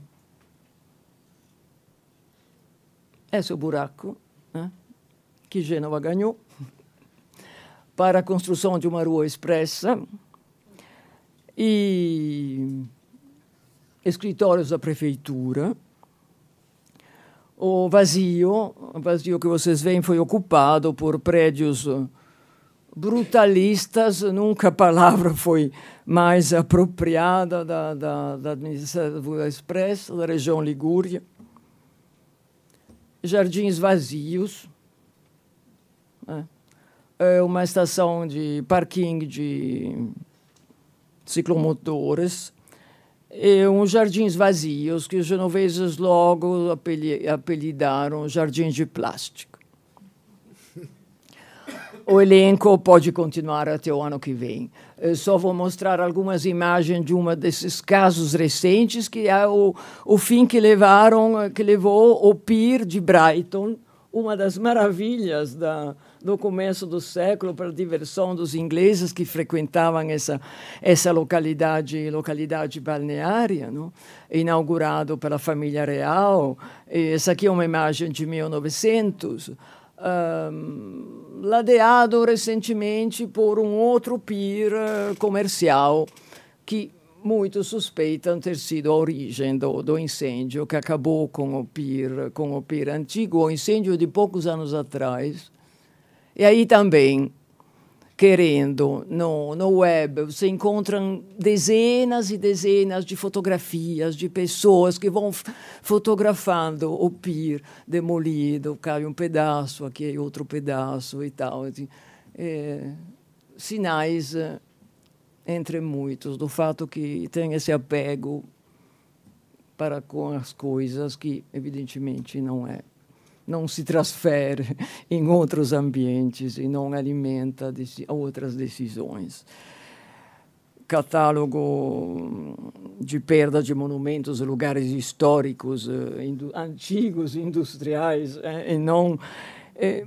esse é o buraco né, que Gênova ganhou para a construção de uma rua expressa e escritórios da prefeitura. O vazio, o vazio que vocês veem foi ocupado por prédios brutalistas, nunca a palavra foi mais apropriada da, da, da administração expressa da região Ligúria. Jardins vazios. É uma estação de parking de ciclomotores e uns jardins vazios que os genoveses logo apelidaram jardins de plástico o elenco pode continuar até o ano que vem. Eu só vou mostrar algumas imagens de um desses casos recentes, que é o, o fim que levaram, que levou o Pier de Brighton, uma das maravilhas da, do começo do século para diversão dos ingleses que frequentavam essa essa localidade localidade balneária, não? inaugurado pela família real. E essa aqui é uma imagem de 1900 um, ladeado recentemente por um outro pier uh, comercial que muitos suspeitam ter sido a origem do, do incêndio que acabou com o pier, com o pier antigo, o incêndio de poucos anos atrás. E aí também querendo no, no web, você encontra dezenas e dezenas de fotografias de pessoas que vão fotografando o pier demolido, cai um pedaço, aqui outro pedaço e tal. É, sinais, eh, entre muitos, do fato que tem esse apego para com as coisas que, evidentemente, não é não se transfere em outros ambientes e não alimenta outras decisões. Catálogo de perda de monumentos, lugares históricos, eh, antigos, industriais, eh, e não eh,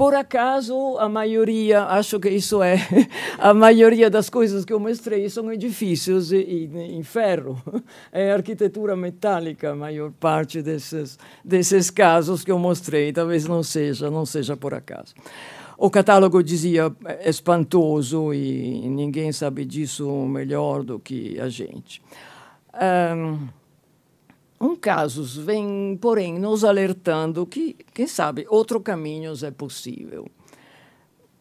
por acaso, a maioria, acho que isso é, a maioria das coisas que eu mostrei são edifícios em ferro. É arquitetura metálica, a maior parte desses, desses casos que eu mostrei. Talvez não seja, não seja por acaso. O catálogo dizia espantoso e ninguém sabe disso melhor do que a gente. Um, um casos vem, porém, nos alertando que, quem sabe, outros caminhos é possível.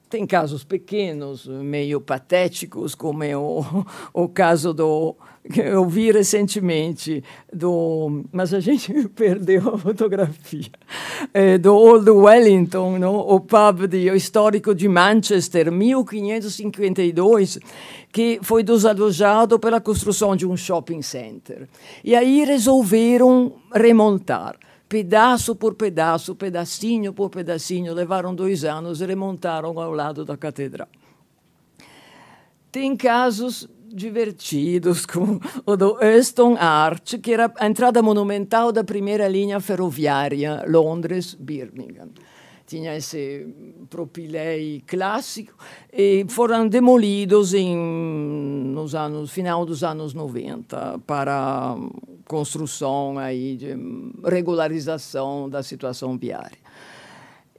Tem casos pequenos, meio patéticos, como é o, o caso do que eu vi recentemente do, mas a gente perdeu a fotografia é, do Old Wellington, no? o pub de, o histórico de Manchester, 1552, que foi desalojado pela construção de um shopping center. E aí resolveram remontar pedaço por pedaço, pedacinho por pedacinho, levaram dois anos e remontaram ao lado da catedral. Tem casos divertidos, como o do Euston Arch, que era a entrada monumental da primeira linha ferroviária Londres-Birmingham. Tinha esse propilei clássico e foram demolidos em, nos anos final dos anos 90 para construção aí de regularização da situação viária.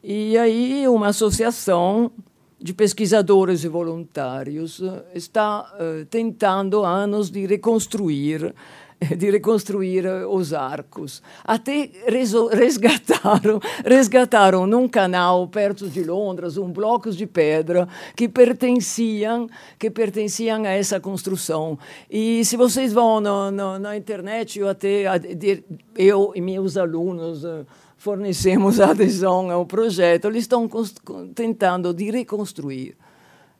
E aí uma associação de pesquisadores e voluntários está uh, tentando anos de reconstruir de reconstruir os arcos. Até resgataram, resgataram num canal perto de Londres um bloco de pedra que pertenciam que pertenciam a essa construção. E se vocês vão no, no, na internet, eu até eu e meus alunos uh, fornecemos adesão ao projeto, eles estão tentando de reconstruir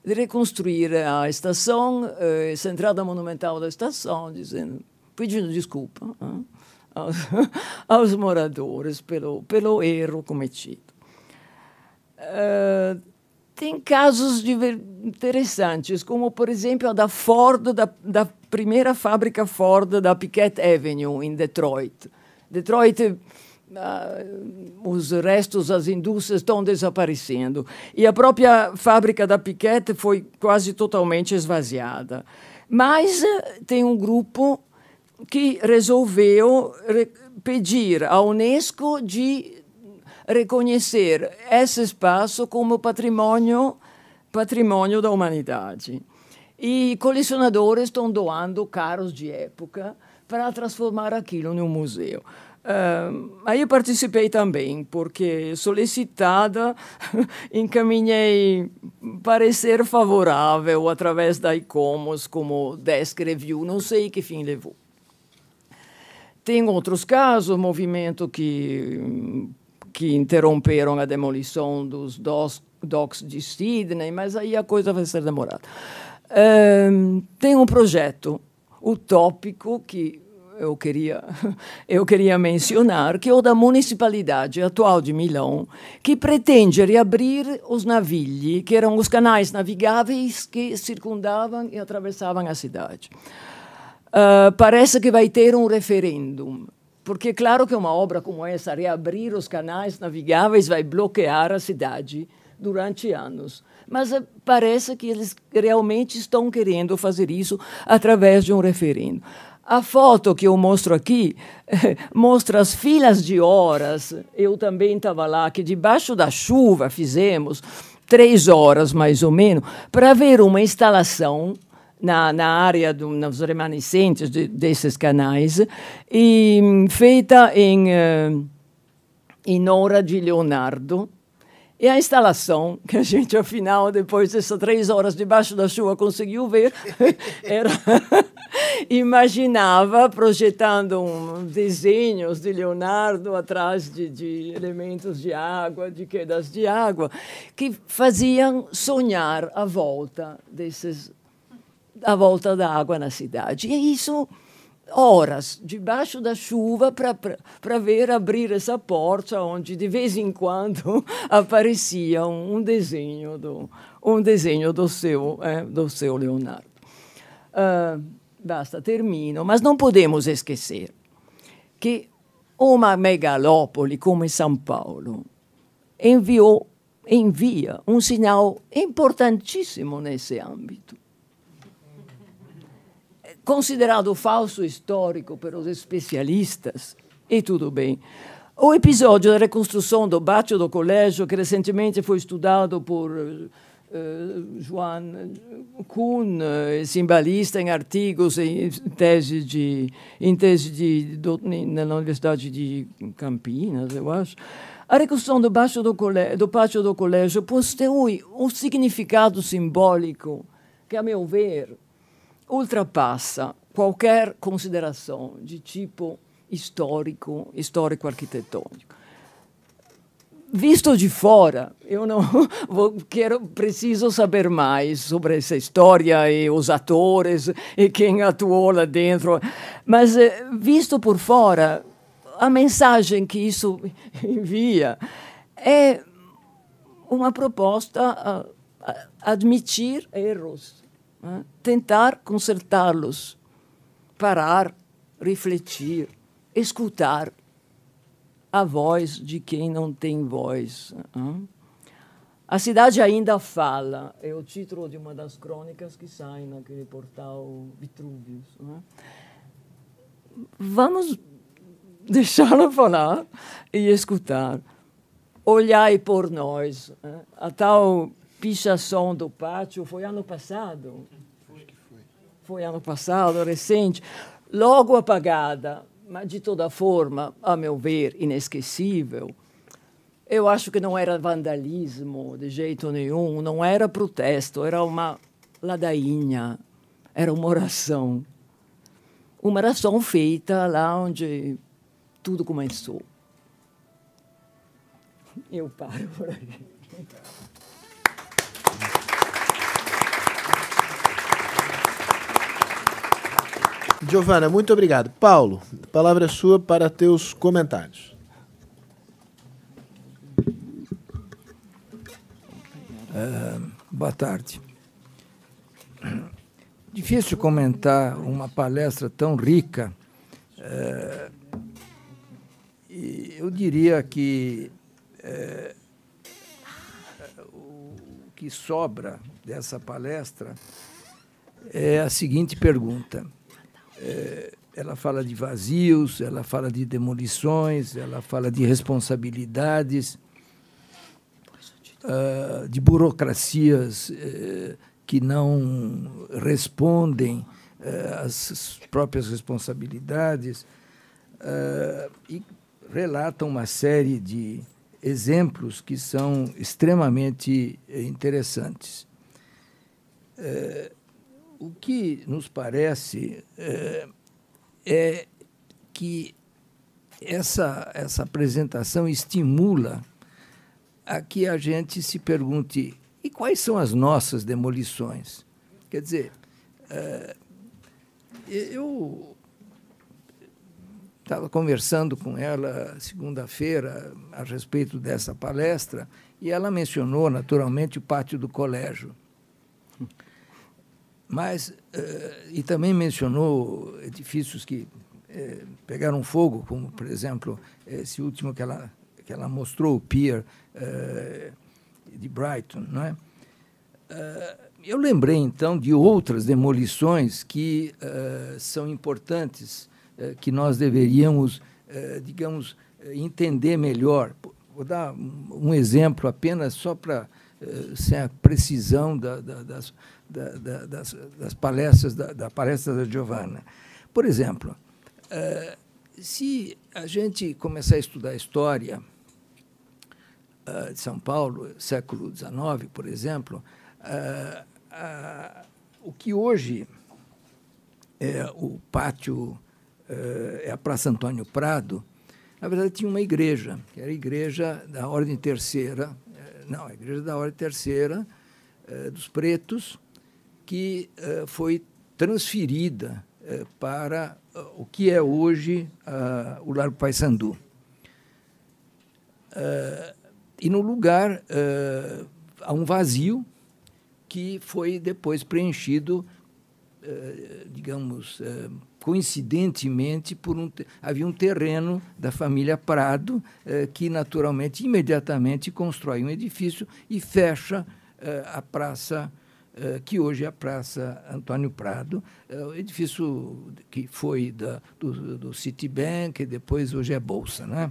de reconstruir a estação, eh, essa entrada monumental da estação, dizendo pedindo desculpa aos, aos, moradores pelo, pelo erro cometido. Uh, tem casos interessantes, como, por exemplo, a da Ford, da, da primeira fábrica Ford da Piquet Avenue, em Detroit. Detroit Uh, os restos das indústrias estão desaparecendo. E a própria fábrica da Piquet foi quase totalmente esvaziada. Mas uh, tem um grupo que resolveu pedir à Unesco de reconhecer esse espaço como patrimônio, patrimônio da humanidade. E colecionadores estão doando carros de época para transformar aquilo em um museu. Uh, aí eu participei também, porque solicitada, encaminhei parecer favorável através da ICOMOS como desk review, não sei que fim levou. Tem outros casos, movimento que, que interromperam a demolição dos docks de Sydney, mas aí a coisa vai ser demorada. Um, tem um projeto utópico que eu queria, eu queria mencionar, que é o da municipalidade atual de Milão, que pretende reabrir os navios, que eram os canais navigáveis que circundavam e atravessavam a cidade. Uh, parece que vai ter um referêndum. Porque é claro que uma obra como essa, reabrir os canais navigáveis, vai bloquear a cidade durante anos. Mas uh, parece que eles realmente estão querendo fazer isso através de um referendo. A foto que eu mostro aqui mostra as filas de horas. Eu também estava lá, que debaixo da chuva fizemos três horas mais ou menos para ver uma instalação na, na área dos nos remanescentes de, desses canais, e feita em, uh, em hora de Leonardo. E a instalação, que a gente, afinal, depois dessas três horas debaixo da chuva, conseguiu ver, era imaginava projetando um, desenhos de Leonardo atrás de, de elementos de água, de quedas de água, que faziam sonhar a volta desses a volta da água na cidade. E isso, horas, debaixo da chuva, para ver abrir essa porta, onde de vez em quando aparecia um, desenho do, um desenho do seu, é, do seu Leonardo. Uh, basta, termino. Mas não podemos esquecer que uma megalópole como São Paulo enviou, envia um sinal importantíssimo nesse âmbito considerado falso histórico pelos especialistas, e tudo bem. O episódio da reconstrução do Bátio do Colégio, que recentemente foi estudado por uh, Kuhn, uh, simbalista em artigos em tese de em tese de, do, na Universidade de Campinas, eu acho, a reconstrução do, baixo do, do do colégio possui um significado simbólico que, a meu ver, ultrapassa qualquer consideração de tipo histórico, histórico-arquitetônico. Visto de fora, eu não vou, quero, preciso saber mais sobre essa história e os atores e quem atuou lá dentro, mas eh, visto por fora, a mensagem que isso envia é uma proposta a, a admitir erros, né? tentar consertá-los, parar, refletir, escutar a voz de quem não tem voz. A cidade ainda fala, é o título de uma das crônicas que sai naquele portal Vitruvius. Vamos deixá-la falar e escutar. Olhai por nós. A tal pichação do pátio foi ano passado? Foi. Foi ano passado, recente. Logo apagada, mas de toda forma, a meu ver, inesquecível. Eu acho que não era vandalismo de jeito nenhum, não era protesto, era uma ladainha, era uma oração. Uma oração feita lá onde tudo começou. Eu paro por aí. Giovana, muito obrigado. Paulo, a palavra é sua para teus comentários. Uh, boa tarde. Difícil comentar uma palestra tão rica. Uh, eu diria que uh, o que sobra dessa palestra é a seguinte pergunta é, ela fala de vazios, ela fala de demolições, ela fala de responsabilidades, uh, de burocracias uh, que não respondem uh, às próprias responsabilidades, e relata uma série de exemplos que são extremamente interessantes o que nos parece é, é que essa, essa apresentação estimula a que a gente se pergunte e quais são as nossas demolições? Quer dizer, é, eu estava conversando com ela segunda-feira a respeito dessa palestra e ela mencionou naturalmente o pátio do colégio. Mas, uh, e também mencionou edifícios que uh, pegaram fogo, como, por exemplo, esse último que ela, que ela mostrou, o Pier uh, de Brighton. Não é? eu lembrei, então, de outras demolições que são importantes, que nós deveríamos, digamos, entender melhor. Vou dar um exemplo apenas só para sem a precisão da, da, das, da, da, das, das, palestras, da, da, palestra da Giovanna. Por exemplo, uh, se a gente começar a estudar a história uh, de São Paulo, século XIX, por exemplo, uh, o que hoje é o pátio, é a Praça Antônio Prado, na verdade tinha uma igreja, que era a igreja da Ordem Terceira, não, a igreja da Ordem Terceira, dos pretos, que uh, foi transferida uh, para uh, o que é hoje o Largo Paissandu. e no lugar há um vazio que foi depois preenchido, digamos, coincidentemente por um havia um terreno da família Prado que naturalmente imediatamente constrói um edifício e fecha a praça eh, que hoje é a Praça Antônio Prado, é o edifício que foi da, do, do Citibank e depois hoje é Bolsa. Né?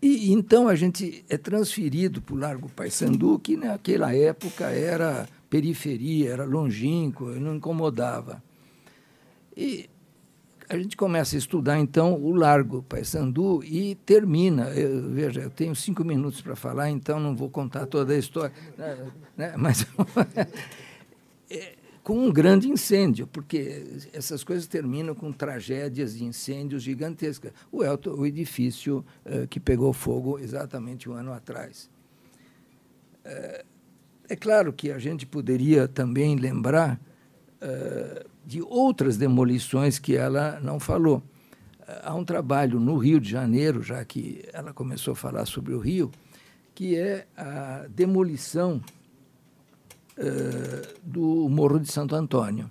E então a gente é transferido para o Largo Paissandu, que naquela época era periferia, era longínquo, não incomodava. E a gente começa a estudar, então, o Largo Paissandu e termina. Eu, veja, eu tenho cinco minutos para falar, então não vou contar toda a história. Né? mas é, com um grande incêndio, porque essas coisas terminam com tragédias de incêndios gigantescas. O, Elton, o edifício uh, que pegou fogo exatamente um ano atrás. Uh, é claro que a gente poderia também lembrar uh, de outras demolições que ela não falou. Há um trabalho no Rio de Janeiro, já que ela começou a falar sobre o Rio, que é a demolição uh, do Morro de Santo Antônio.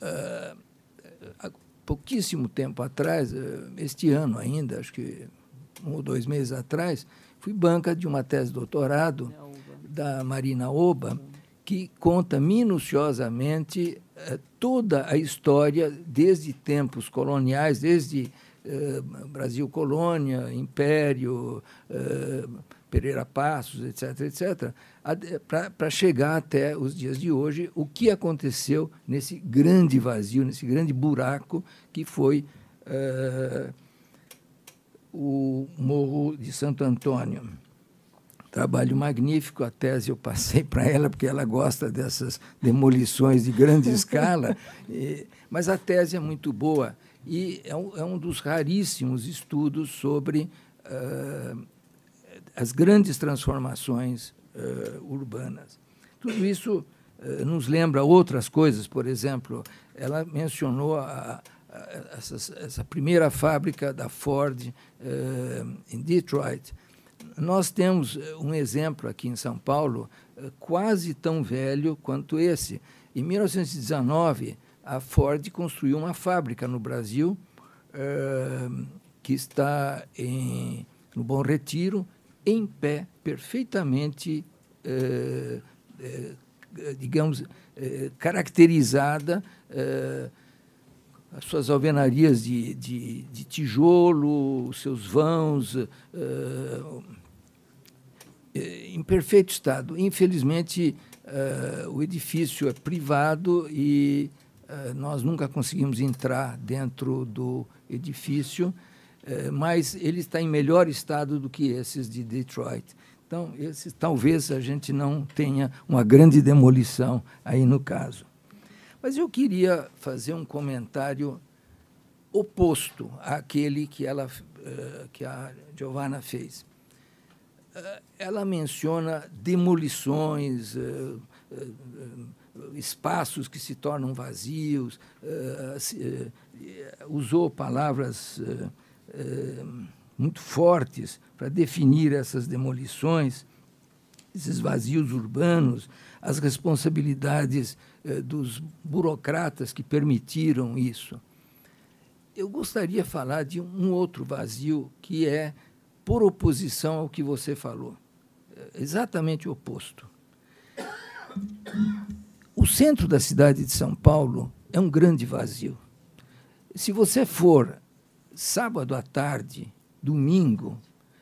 Uh, há pouquíssimo tempo atrás, uh, este ano ainda, acho que um ou dois meses atrás, fui banca de uma tese de doutorado da Marina Oba, que conta minuciosamente eh, toda a história, desde tempos coloniais, desde eh, Brasil Colônia, Império, eh, Pereira Passos, etc., etc., para chegar até os dias de hoje, o que aconteceu nesse grande vazio, nesse grande buraco que foi o Morro de Santo Antônio trabalho magnífico. A tese eu passei para ela, porque ela gosta dessas demolições de grande escala. E, mas a tese é muito boa e é um, é um dos raríssimos estudos sobre uh, as grandes transformações uh, urbanas. Tudo isso uh, nos lembra outras coisas, por exemplo, ela mencionou a, a, essa, essa, primeira fábrica da Ford em Detroit nós temos eh, um exemplo aqui em São Paulo eh, quase tão velho quanto esse. Em 1919, a Ford construiu uma fábrica no Brasil uh, que está em, no Bom Retiro, em pé, perfeitamente, digamos, caracterizada as suas alvenarias de, de, de tijolo, os seus vãos, uh, em perfeito estado. Infelizmente, uh, o edifício é privado e uh, nós nunca conseguimos entrar dentro do edifício, mas ele está em melhor estado do que esses de Detroit. Então, esses, talvez a gente não tenha uma grande demolição aí no caso. Mas eu queria fazer um comentário oposto àquele que, ela, uh, que a Giovanna fez. Uh, ela menciona demolições, uh, espaços que se tornam vazios, usou palavras muito fortes para definir essas demolições, esses vazios urbanos, as responsabilidades eh, dos burocratas que permitiram isso. Eu gostaria de falar de um outro vazio que é por oposição ao que você falou. É exatamente o oposto. O centro da cidade de São Paulo é um grande vazio. Se você for sábado à tarde, domingo,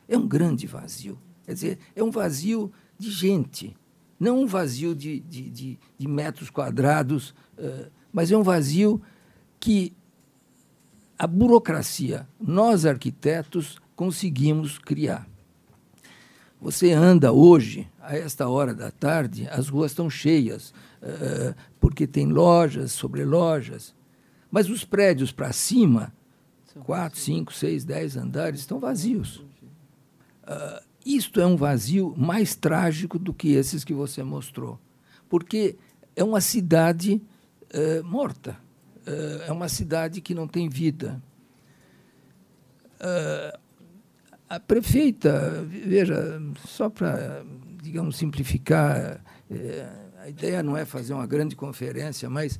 é um grande vazio. Quer dizer, é um vazio de gente não um vazio de, de, de, de metros quadrados, uh, mas é um vazio que a burocracia, nós arquitetos, conseguimos criar. Você anda hoje, a esta hora da tarde, as ruas estão cheias, uh, porque tem lojas sobre lojas, mas os prédios para cima, quatro, cinco, seis, dez andares, estão vazios. Uh, isto é um vazio mais trágico do que esses que você mostrou, porque é uma cidade uh, morta, é uma cidade que não tem vida. Uh, a prefeita, veja, só para, digamos, simplificar, a ideia não é fazer uma grande conferência, mas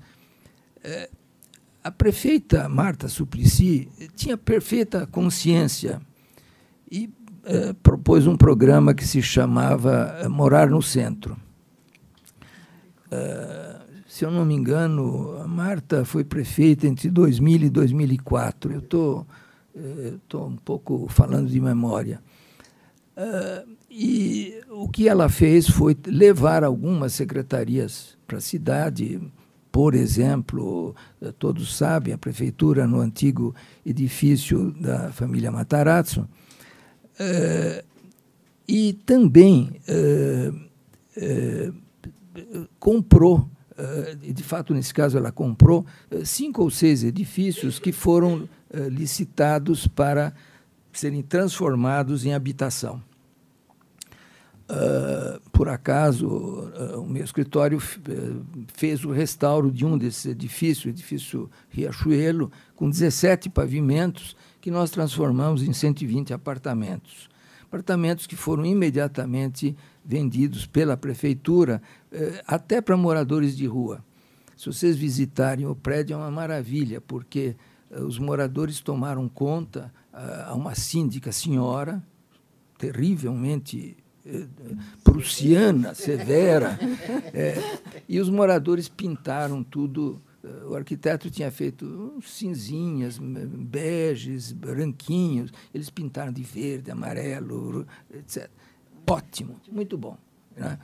a prefeita Marta Suplicy tinha perfeita consciência e eh, propôs um programa que se chamava Morar no Centro. Se eu não me engano, a Marta foi prefeita entre 2000 e 2004. Eu estou tô, um pouco falando de memória. Uh, e o que ela fez foi levar algumas secretarias para a cidade, por exemplo, todos sabem, a prefeitura no antigo edifício da família Matarazzo, e também comprou de fato, nesse caso, ela comprou cinco ou seis edifícios que foram licitados para serem transformados em habitação. Uh, por acaso, uh, o meu escritório fez o restauro de um desses edifícios, o edifício Riachuelo, com 17 pavimentos, que nós transformamos em 120 apartamentos. Apartamentos que foram imediatamente vendidos pela prefeitura, até para moradores de rua. Se vocês visitarem o prédio, é uma maravilha, porque os moradores tomaram conta, a uma síndica senhora, terrivelmente prussiana, severa. É, e os moradores pintaram tudo. O arquiteto tinha feito cinzinhas, beges, branquinhos. Eles pintaram de verde, amarelo, etc. Ótimo, muito bom. Né?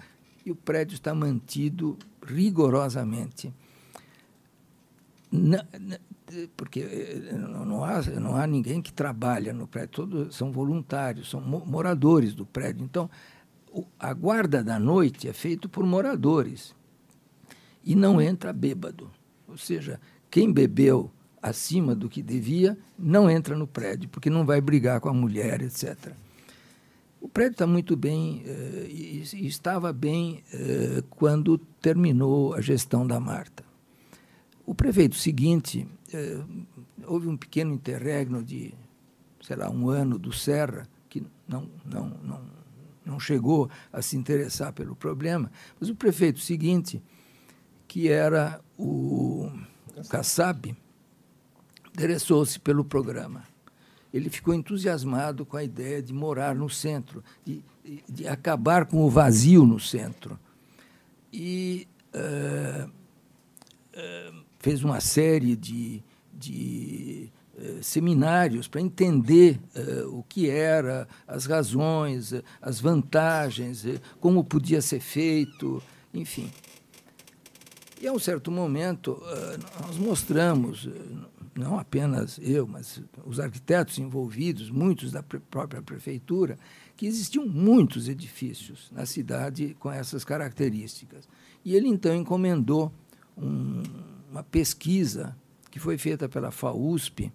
E o prédio está mantido rigorosamente. Na, na, porque eh, não há, não há ninguém que trabalha no prédio, todos são voluntários, são moradores do prédio. Então, a guarda da noite é feita por moradores e não entra bêbado. Ou seja, quem bebeu acima do que devia não entra no prédio, porque não vai brigar com a mulher, etc. O prédio está muito bem eh, e, estava bem eh, quando terminou a gestão da Marta. O prefeito seguinte, eh, houve um pequeno interregno de, sei lá, um ano do Serra, que não, não, não, não chegou a se interessar pelo problema, mas o prefeito seguinte, que era o, o Kassab, interessou-se pelo programa. Ele ficou entusiasmado com a ideia de morar no centro, de, de acabar com o vazio no centro. E uh, uh, fez uma série de, de eh, seminários para entender uh, o que era, as razões, uh, as vantagens, como podia ser feito, enfim. E a um certo momento, nós mostramos, não apenas eu, mas os arquitetos envolvidos, muitos da própria prefeitura, que existiam muitos edifícios na cidade com essas características. E ele então encomendou um, uma pesquisa que foi feita pela FAUSP,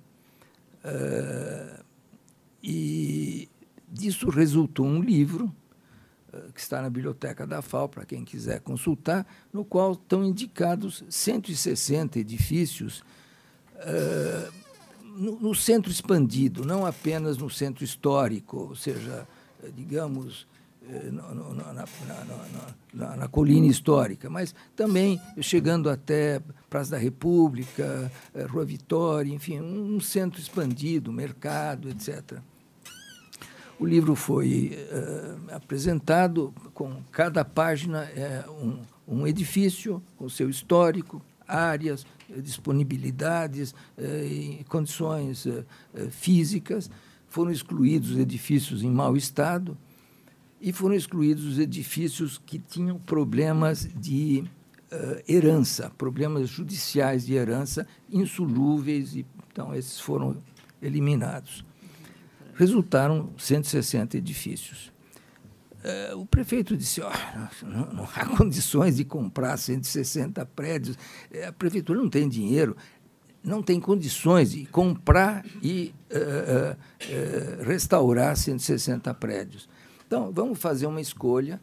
uh, e disso resultou um livro uh, que está na biblioteca da FAO, para quem quiser consultar, no qual estão indicados 160 edifícios uh, no, no centro expandido, não apenas no centro histórico, ou seja, digamos, na, na, na, colina histórica, mas também chegando até Praça da República, eh, Rua Vitória, enfim, um centro expandido, mercado, etc. O livro foi uh, apresentado com cada página é um, um, edifício com seu histórico, áreas, disponibilidades, uh, condições uh, físicas. Foram excluídos edifícios em mau estado e foram excluídos os edifícios que tinham problemas de uh, herança, problemas judiciais de herança insolúveis, e, então esses foram eliminados. Resultaram 160 edifícios. Uh, o prefeito disse: oh, não, não, há condições de comprar 160 prédios, eh, a prefeitura não tem dinheiro, não tem condições de comprar e uh, uh, restaurar 160 prédios. Então, vamos fazer uma escolha.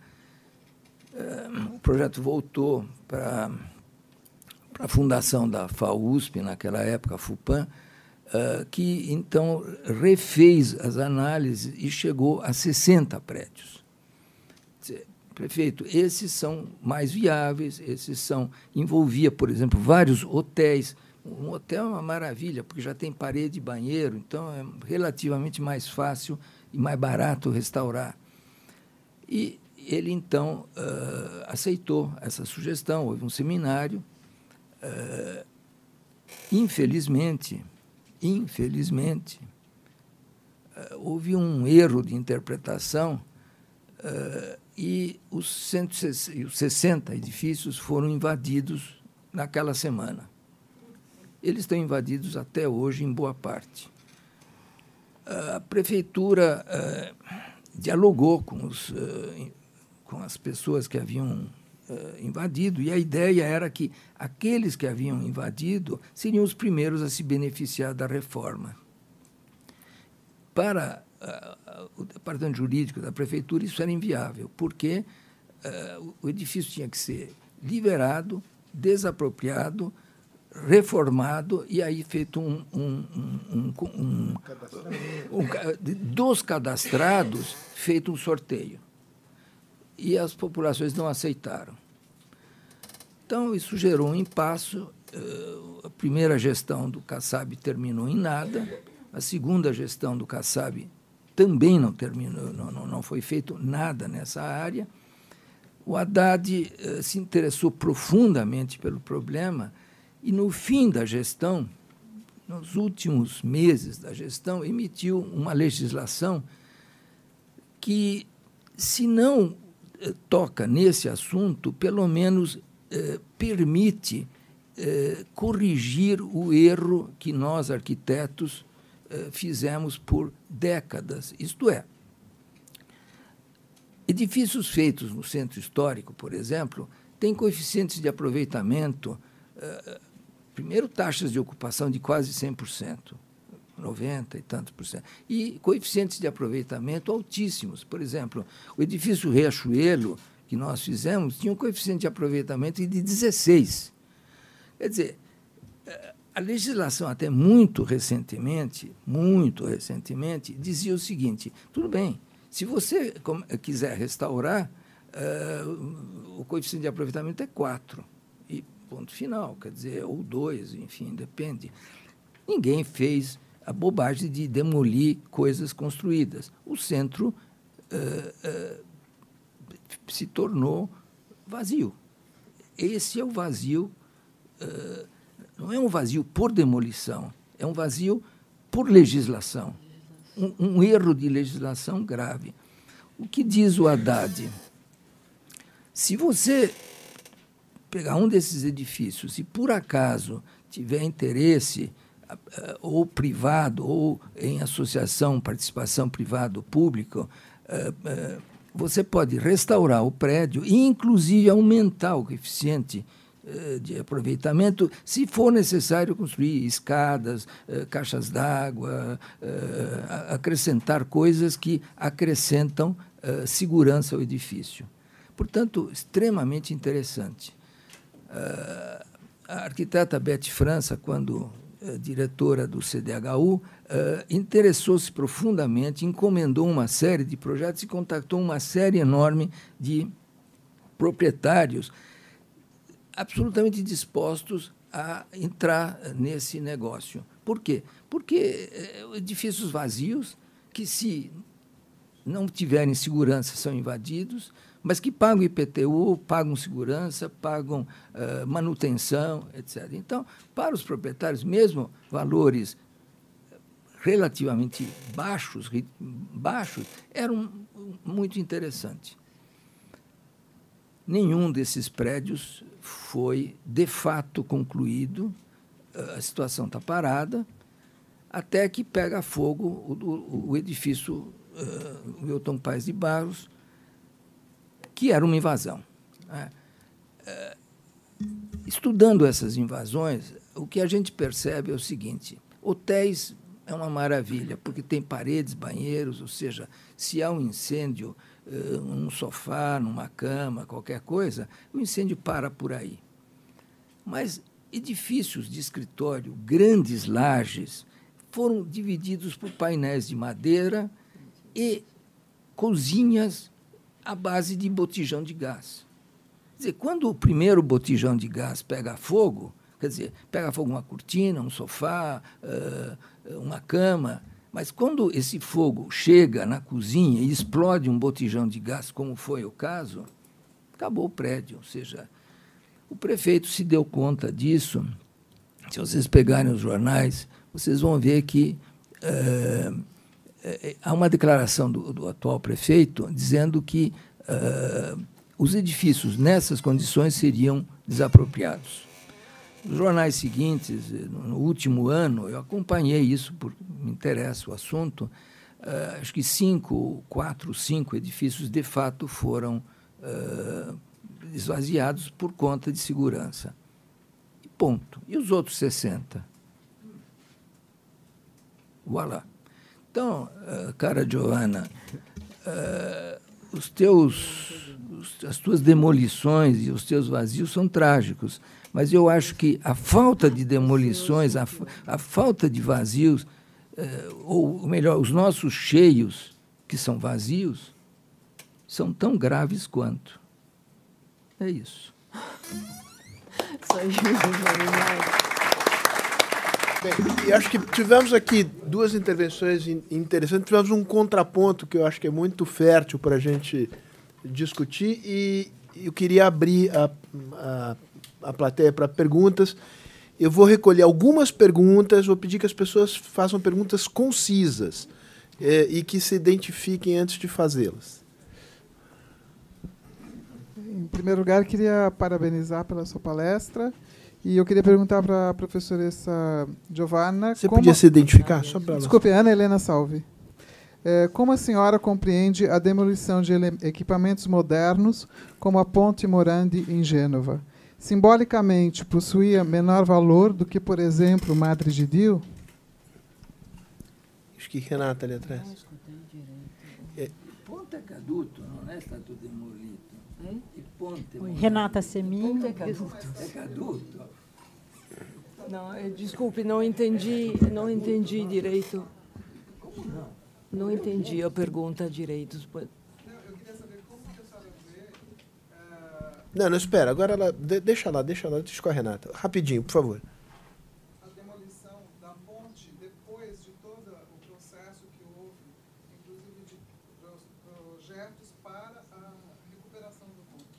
Uh, o projeto voltou para a fundação da FAUSP, naquela época, a FUPAM, uh, que então refez as análises e chegou a 60 prédios. Prefeito, esses são mais viáveis, esses são. envolvia, por exemplo, vários hotéis. Um hotel é uma maravilha, porque já tem parede e banheiro, então é relativamente mais fácil e mais barato restaurar. E ele então uh, aceitou essa sugestão, houve um seminário. Uh, infelizmente, infelizmente, uh, houve um erro de interpretação e os 160 edifícios foram invadidos naquela semana. Eles estão invadidos até hoje, em boa parte. A prefeitura uh, dialogou com, os, uh, com as pessoas que haviam uh, invadido, e a ideia era que aqueles que haviam invadido seriam os primeiros a se beneficiar da reforma. Para o departamento jurídico da prefeitura, isso era inviável, porque o edifício tinha que ser liberado, desapropriado, reformado e aí feito um, um, um, um, um dos cadastrados feito um sorteio. E as populações não aceitaram. Então isso gerou um impasse eh, a primeira gestão do Kassab terminou em nada a segunda gestão do Kassab também não terminou não, não, não foi feito nada nessa área. O Haddad eh, se interessou profundamente pelo problema e, no fim da gestão, nos últimos meses da gestão, emitiu uma legislação que, se não eh, toca nesse assunto, pelo menos eh, permite corrigir o erro que nós, arquitetos, fizemos por décadas. Isto é, edifícios feitos no centro histórico, por exemplo, têm coeficientes de aproveitamento eh, primeiro, taxas de ocupação de quase 100%, 90 e tantos por cento, e coeficientes de aproveitamento altíssimos. Por exemplo, o edifício Riachuelo, que nós fizemos, tinha um coeficiente de aproveitamento de 16. Quer dizer, a legislação, até muito recentemente, muito recentemente, dizia o seguinte: tudo bem, se você quiser restaurar, uh, o coeficiente de aproveitamento é 4 ponto final, quer dizer, ou dois, enfim, depende. Ninguém fez a bobagem de demolir coisas construídas. O centro uh, uh, se tornou vazio. Esse é o vazio, uh, não é um vazio por demolição, é um vazio por legislação. Um, um erro de legislação grave. O que diz o Haddad? Se você pegar um desses edifícios e, por acaso, tiver interesse uh, ou privado ou em associação, participação privado-público, uh, uh, você pode restaurar o prédio e, inclusive, aumentar o coeficiente de aproveitamento, se for necessário construir escadas, caixas d'água, acrescentar coisas que acrescentam segurança ao edifício. Portanto, extremamente interessante. A arquiteta Beth França, quando diretora do CDHU, eh, interessou-se profundamente, encomendou uma série de projetos e contactou uma série enorme de proprietários absolutamente dispostos a entrar nesse negócio. Por quê? Porque edifícios vazios que, se não tiverem segurança, são invadidos, mas que pagam IPTU, pagam segurança, pagam uh, manutenção, etc. Então, para os proprietários, mesmo valores relativamente baixos, baixos eram muito interessantes. Nenhum desses prédios foi de fato concluído, a situação está parada, até que pega fogo o, o, edifício uh, Milton Paz de Barros, que era uma invasão. Né? É, estudando essas invasões, o que a gente percebe é o seguinte: hotéis é uma maravilha, porque tem paredes, banheiros, ou seja, se há um incêndio, uh, um sofá, numa cama, qualquer coisa, o incêndio para por aí. Mas edifícios de escritório, grandes lajes, foram divididos por painéis de madeira e cozinhas à base de botijão de gás. Quer dizer, quando o primeiro botijão de gás pega fogo, quer dizer, pega fogo uma cortina, um sofá, uh, uma cama, mas quando esse fogo chega na cozinha e explode um botijão de gás, como foi o caso, acabou o prédio. Ou seja, o prefeito se deu conta disso. Se vocês pegarem os jornais, vocês vão ver que é, é, há uma declaração do, do, atual prefeito dizendo que uh, os edifícios nessas condições seriam desapropriados. Nos jornais seguintes, no último ano, eu acompanhei isso, porque me interessa o assunto. Uh, acho que cinco, quatro, cinco edifícios de fato foram uh, esvaziados por conta de segurança. E ponto. E os outros 60? Voilà. Então, uh, cara Giovanna, os teus, as tuas demolições e os teus vazios são trágicos mas eu acho que a falta de demolições, a, a falta de vazios, eh, ou melhor, os nossos cheios, que são vazios, são tão graves quanto. É isso. Bem, e acho que tivemos aqui duas intervenções interessantes. Tivemos um contraponto que eu acho que é muito fértil para a gente discutir e eu queria abrir a, a a plateia para perguntas. Eu vou recolher algumas perguntas, vou pedir que as pessoas façam perguntas concisas é, e que se identifiquem antes de fazê-las. Em primeiro lugar, queria parabenizar pela sua palestra e eu queria perguntar para a professora Giovanna. Você como... podia se identificar? Só para Desculpe, Ana Helena Salve. É, como a senhora compreende a demolição de equipamentos modernos como a Ponte Morandi em Gênova? Simbolicamente possuía menor valor do que, por exemplo, Madre de Dio? Acho que Renata ali atrás. É. Ponte é caduto, não é stato demolito. Hein? E ponte Oi, Renata Semin. Ponte é caduto. É caduto. Não, eh, desculpe, não entendi, não entendi direito. Como não? Não entendi a pergunta direito. Não, não, espera. Agora ela. De, deixa lá, deixa lá. Deixa com a Renata. Rapidinho, por favor. A demolição da ponte, depois de todo o processo que houve, inclusive de projetos para a recuperação da ponte.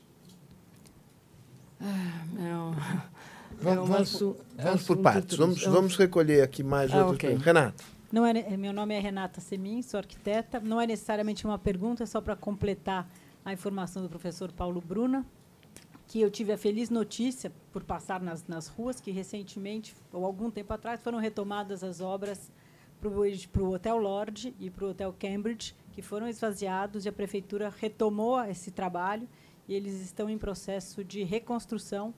Ah, não. Vamos, vamos, por, vamos por partes. Vamos, vamos recolher aqui mais ah, outras okay. Renata. Não é, meu nome é Renata Semin, sou arquiteta. Não é necessariamente uma pergunta, é só para completar a informação do professor Paulo Bruna que eu tive a feliz notícia, por passar nas, nas ruas, que recentemente, ou algum tempo atrás, foram retomadas as obras para o Hotel Lodge e para o Hotel Cambridge, que foram esvaziados e a prefeitura retomou esse trabalho e eles estão em processo de reconstrução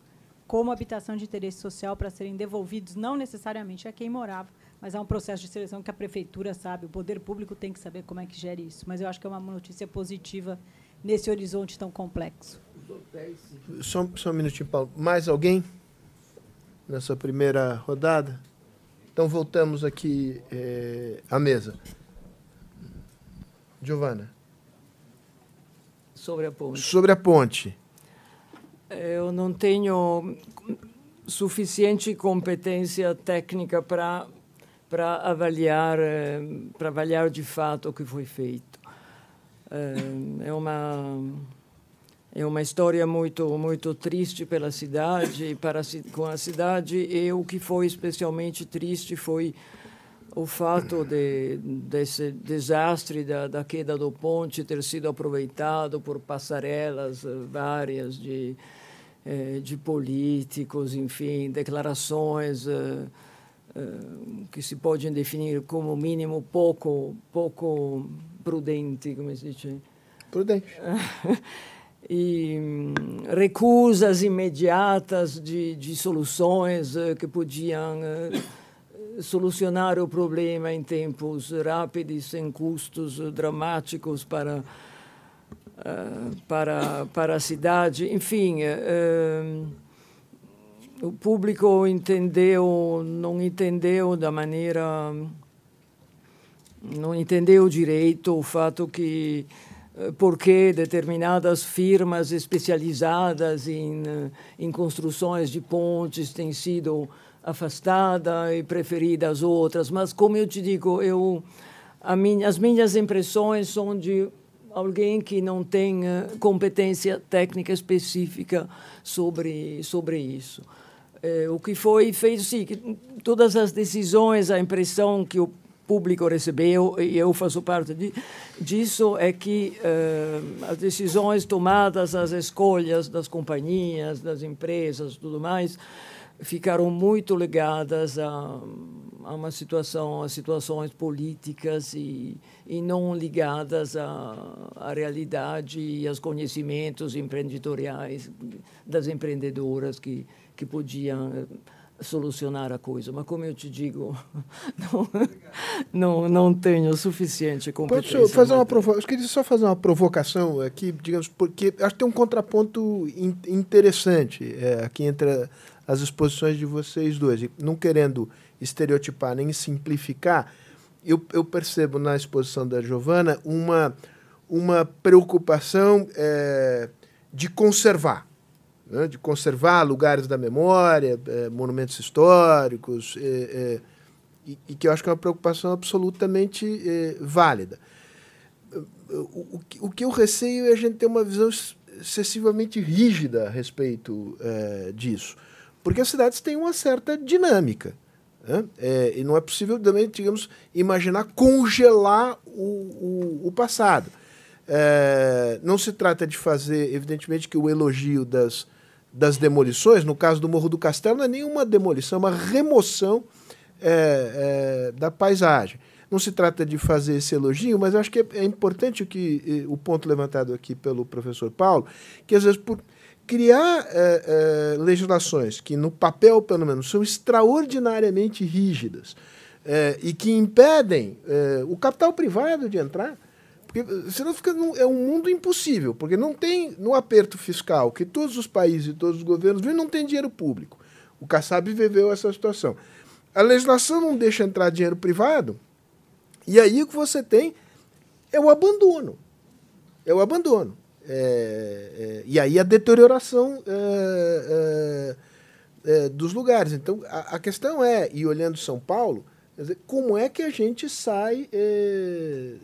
como habitação de interesse social para serem devolvidos não necessariamente a quem morava, mas há um processo de seleção que a prefeitura sabe, o poder público tem que saber como é que gere isso. Mas eu acho que é uma notícia positiva nesse horizonte tão complexo. Só, só um minutinho, Paulo. Mais alguém nessa primeira rodada? Então voltamos aqui é, à mesa. Giovana. Sobre a ponte. Sobre a ponte. Eu não tenho suficiente competência técnica para para avaliar eh, para avaliar de fato o que foi feito. É uma é uma história muito muito triste pela cidade para com a cidade. E o que foi especialmente triste foi o fato de desse desastre da, da queda do ponte ter sido aproveitado por passarelas eh, várias de eh, de políticos enfim declarações eh, que se podem definir como mínimo pouco pouco prudente como se diz prudente e recusas imediatas de, de soluções uh, que podiam uh, solucionar o problema em tempos rápidos, sem custos dramáticos para, para, para a cidade. Enfim, o público entendeu, não entendeu da maneira. não entendeu direito o fato que eh, porque determinadas firmas especializadas em, eh, em construções de pontes têm sido afastadas e preferidas outras. Mas, como eu te digo, eu, minha, as minhas impressões são de alguém que não tem eh, competência técnica específica sobre, sobre isso. o que foi feito, sim, todas as decisões, a impressão que o público recebeu, e eu faço parte de, disso, é que uh, as decisões tomadas, as escolhas das companhias, das empresas, tudo mais, ficaram muito ligadas a, a uma situação, a situações políticas e, e não ligadas à, realidade e aos conhecimentos empreendedoriais das empreendedoras que, que podiam solucionar a coisa, mas como eu te digo, não, não, não tenho suficiente competência. Posso fazer uma provocação? Eu queria só fazer uma provocação aqui, digamos, porque acho que tem um contraponto in interessante é, aqui entre as exposições de vocês dois. E não querendo estereotipar nem simplificar, eu, eu percebo na exposição da Giovana uma, uma preocupação é, de conservar né, de conservar lugares da memória, é, monumentos históricos, é, é, e, e, que eu acho que é uma preocupação absolutamente válida. O, o, o, que eu receio é a gente ter uma visão excessivamente rígida a respeito disso, porque as cidades têm uma certa dinâmica. Né? É, e não é possível também, digamos, imaginar congelar o, o passado. É, não se trata de fazer, evidentemente, que o elogio das, das demolições, no caso do Morro do Castelo, não é nenhuma demolição, é uma remoção é, é, da paisagem. Não se trata de fazer esse elogio, mas acho que é, é importante o, que, o ponto levantado aqui pelo professor Paulo, que às vezes por criar é, é, legislações que, no papel pelo menos, são extraordinariamente rígidas é, e que impedem o capital privado de entrar, senão fica num, é um mundo impossível, porque não tem no aperto fiscal que todos os países e todos os governos vivem, não tem dinheiro público. O Kassab viveu essa situação. A legislação não deixa entrar dinheiro privado, e aí o que você tem é o abandono. É o abandono. É, é, e aí a deterioração é, é, é dos lugares. Então, a, a, questão é, e olhando São Paulo, como é que a gente sai é,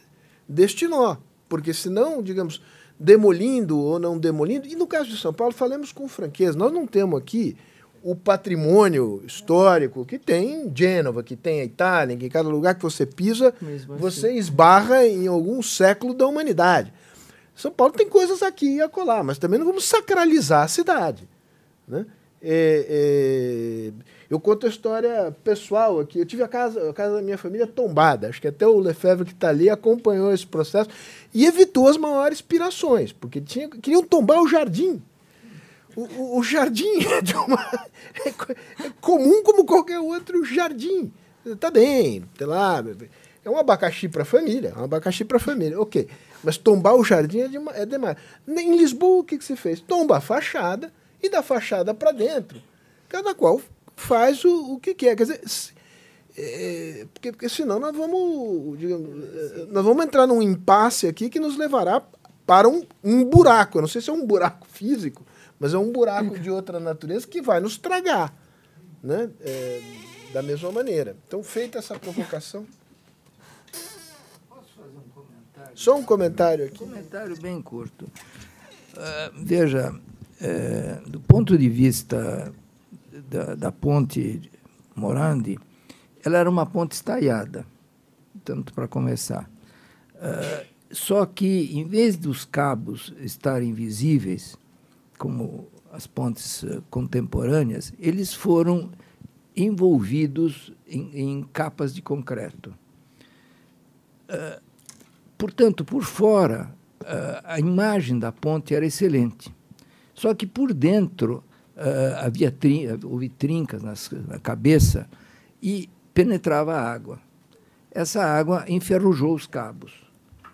deste nó. Porque senão, digamos, demolindo ou não demolindo, e no caso de São Paulo, falemos com franqueza, nós não temos aqui o patrimônio histórico que tem em Gênova, que tem a Itália, que em cada lugar que você pisa, assim. você esbarra em algum século da humanidade. São Paulo tem coisas aqui e acolá, mas também não vamos sacralizar a cidade. Né? É, é, eu conto a história pessoal aqui. Eu tive a casa, a casa da minha família tombada. Acho que até o Lefebvre que está ali acompanhou esse processo e evitou as maiores pirações, porque tinha, queriam tombar o jardim. O, o, o jardim é, uma, é, é, comum como qualquer outro jardim. Tá bem, sei lá, é um abacaxi para a família, é um abacaxi para a família, ok. Mas tombar o jardim é, é demais. Em Lisboa, o que, que se fez? Tomba a fachada e da fachada para dentro. Cada qual faz o, o que quer. Quer dizer, é, porque, porque senão nós vamos, digamos, é, nós vamos entrar num impasse aqui que nos levará para um, um buraco. Eu não sei se é um buraco físico, mas é um buraco de outra natureza que vai nos tragar. Né? É, da mesma maneira. Então, feita essa provocação. Posso fazer um comentário? Só um comentário aqui. Um comentário bem curto. Uh, veja, é, do ponto de vista da, da, ponte Morandi, ela era uma ponte estaiada, tanto para começar. É, só que, em vez dos cabos estarem visíveis, como as pontes uh, contemporâneas, eles foram envolvidos em, em capas de concreto. Uh, portanto, por fora, uh, a imagem da ponte era excelente. Só que por dentro uh, havia trin houve trincas nas, na cabeça e penetrava a água. Essa água enferrujou os cabos.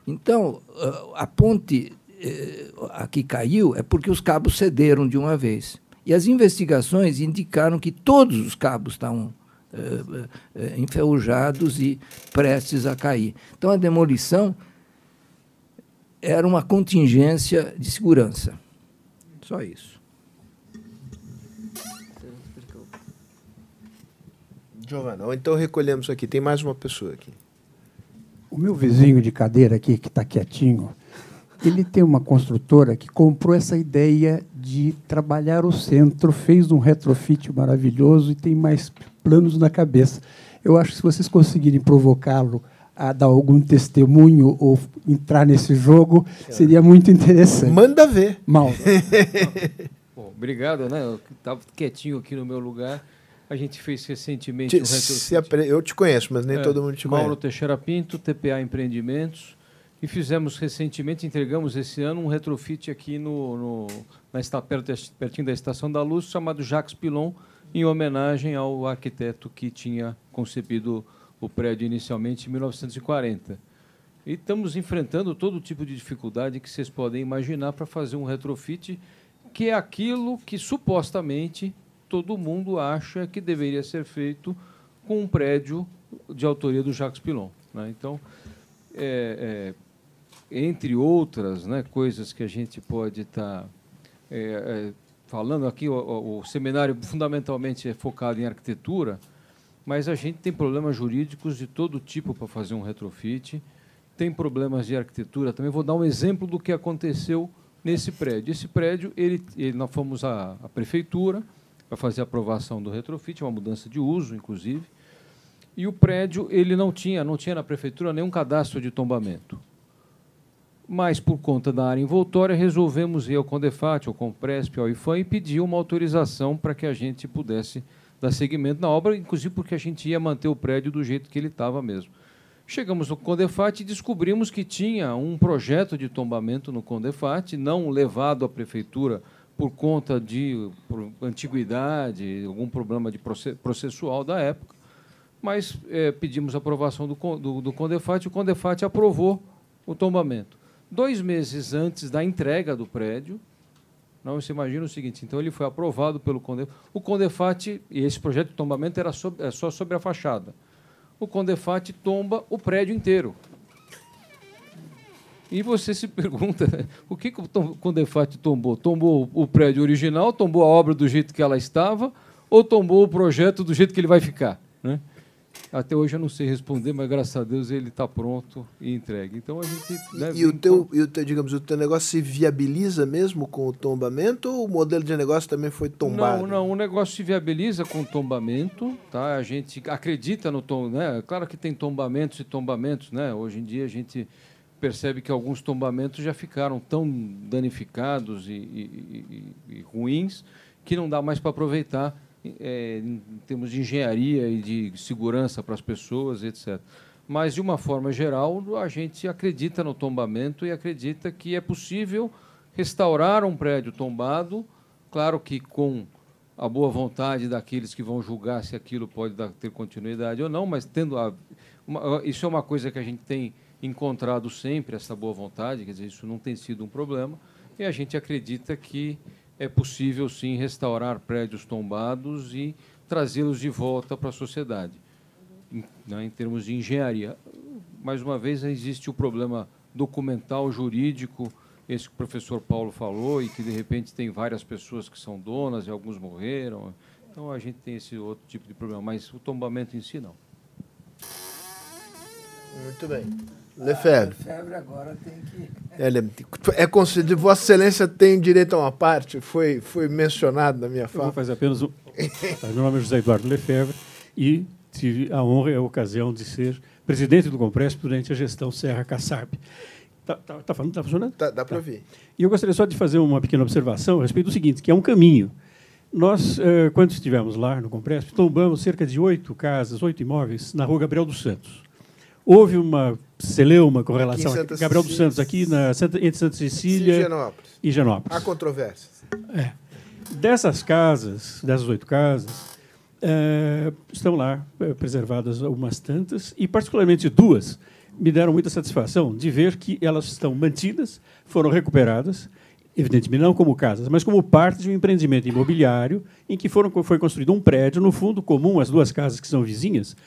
Então, uh, a ponte uh, a que caiu é porque os cabos cederam de uma vez. E as investigações indicaram que todos os cabos estavam enferrujados e prestes a cair. Então, a demolição era uma contingência de segurança. Só isso. Giovana, então recolhemos aqui. Tem mais uma pessoa aqui. O meu vizinho de cadeira aqui, que está quietinho, ele tem uma construtora que comprou essa ideia de trabalhar o centro, fez um retrofit maravilhoso e tem mais planos na cabeça. Eu acho que se vocês conseguirem provocá-lo a dar algum testemunho ou entrar nesse jogo, seria muito interessante. Manda ver. Mal. Bom, obrigado, né? Eu estava quietinho aqui no meu lugar. A gente fez recentemente Te- um se apre- Eu te conheço, mas nem É, todo mundo te Mauro conhece. Teixeira Pinto, TPA Empreendimentos. E fizemos recentemente, entregamos esse ano um retrofit aqui no, no, na pertinho da Estação da Luz, chamado Jacques Pilon, em homenagem ao arquiteto que tinha concebido o prédio inicialmente em 1940. E estamos enfrentando todo tipo de dificuldade que vocês podem imaginar para fazer um retrofit, que é aquilo que supostamente todo mundo acha que deveria ser feito com um prédio de autoria do Jacques Pilon. né? Então, é, é, entre outras né, coisas que a gente pode estar falando aqui, o, o- o seminário fundamentalmente é focado em arquitetura, mas a gente tem problemas jurídicos de todo tipo para fazer um retrofit, tem problemas de arquitetura também. Vou dar um exemplo do que aconteceu nesse prédio. Esse prédio, ele, ele- nós fomos à, à prefeitura para fazer a aprovação do retrofit, uma mudança de uso, inclusive, e o prédio ele não tinha, não tinha na prefeitura nenhum cadastro de tombamento. Mas, por conta da área envoltória, resolvemos ir ao Condefat, ao Compresp, ao IFAM e pedir uma autorização para que a gente pudesse dar seguimento na obra, inclusive porque a gente ia manter o prédio do jeito que ele estava mesmo. Chegamos no Condefat e descobrimos que tinha um projeto de tombamento no Condefat, não levado à prefeitura por conta de por antiguidade, algum problema de proce- processual da época, mas eh, pedimos aprovação do, do, do Condefat e o Condefat aprovou o tombamento. Dois meses antes da entrega do prédio, não, você imagina o seguinte, então ele foi aprovado pelo Condefat. O Condefat, e esse projeto de tombamento era sob- é só sobre a fachada. O Condefat tomba o prédio inteiro. E você se pergunta, o que, que o Condefat tombou? Tombou o prédio original, tombou a obra do jeito que ela estava, ou tombou o projeto do jeito que ele vai ficar? Né? Até hoje eu não sei responder, mas graças a Deus ele está pronto e entregue. Então a gente. né, E o teu, e o teu, digamos, o teu negócio se viabiliza mesmo com o tombamento ou o modelo de negócio também foi tombado? Não, não, o negócio se viabiliza com tombamento, tá? A gente acredita no tom, né? Claro que tem tombamentos e tombamentos, né? Hoje em dia a gente percebe que alguns tombamentos já ficaram tão danificados e, e- e- e ruins que não dá mais para aproveitar eh, em termos de engenharia e de segurança para as pessoas, etc. Mas, de uma forma geral, a gente acredita no tombamento e acredita que é possível restaurar um prédio tombado, claro que com a boa vontade daqueles que vão julgar se aquilo pode dar- ter continuidade ou não, mas tendo a, uma- isso é uma coisa que a gente tem encontrado sempre, essa boa vontade, quer dizer, isso não tem sido um problema, e a gente acredita que é possível, sim, restaurar prédios tombados e trazê-los de volta para a sociedade, em, né, em termos de engenharia. Mais uma vez, existe o problema documental, jurídico, esse que o professor Paulo falou, e que, de repente, tem várias pessoas que são donas e alguns morreram. Então, a gente tem esse outro tipo de problema, mas o tombamento em si, não. Muito bem. Lefebvre. Febre agora tem que. Ele é concedido, Vossa Excelência tem direito a uma parte, foi, foi mencionado na minha Eu vou fala. fazer apenas um. Meu nome é José Eduardo Lefebvre e tive a honra e a ocasião de ser presidente do Compresp durante a gestão Serra Kassab. Tá, tá, tá falando? Tá funcionando? Tá, dá para ouvir. E eu gostaria só de fazer uma pequena observação a respeito do seguinte, que é um caminho. Nós, eh, quando estivemos lá no Compresp, tombamos cerca de oito casas, oito imóveis, na rua Gabriel dos Santos. Houve uma celeuma com relação Santa a Gabriel dos. Santos, aqui na, entre Santa Cecília Higienópolis. e Genópolis. Há controvérsias. É. Dessas casas, dessas oito casas, eh, estão lá eh, preservadas algumas tantas, e particularmente duas me deram muita satisfação de ver que elas estão mantidas, foram recuperadas, evidentemente não como casas, mas como parte de um empreendimento imobiliário em que foram, foi construído um prédio, no fundo comum, as duas casas que são vizinhas,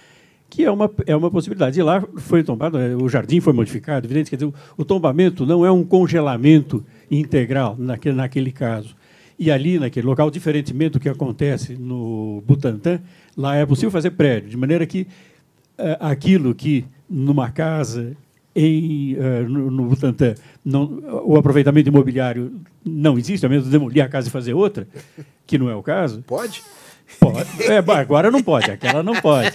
que é uma, é uma possibilidade. E lá foi tombado, eh, o jardim foi modificado, evidente, quer dizer, o, tombamento não é um congelamento integral naquele, naquele caso. E ali, naquele local, diferentemente do que acontece no Butantã, lá é possível fazer prédio, de maneira que eh, aquilo que numa casa em, eh, no, no Butantã não, o aproveitamento imobiliário não existe, a menos de demolir a casa e fazer outra, que não é o caso, Pode? Pode. É, agora não pode, aquela não pode.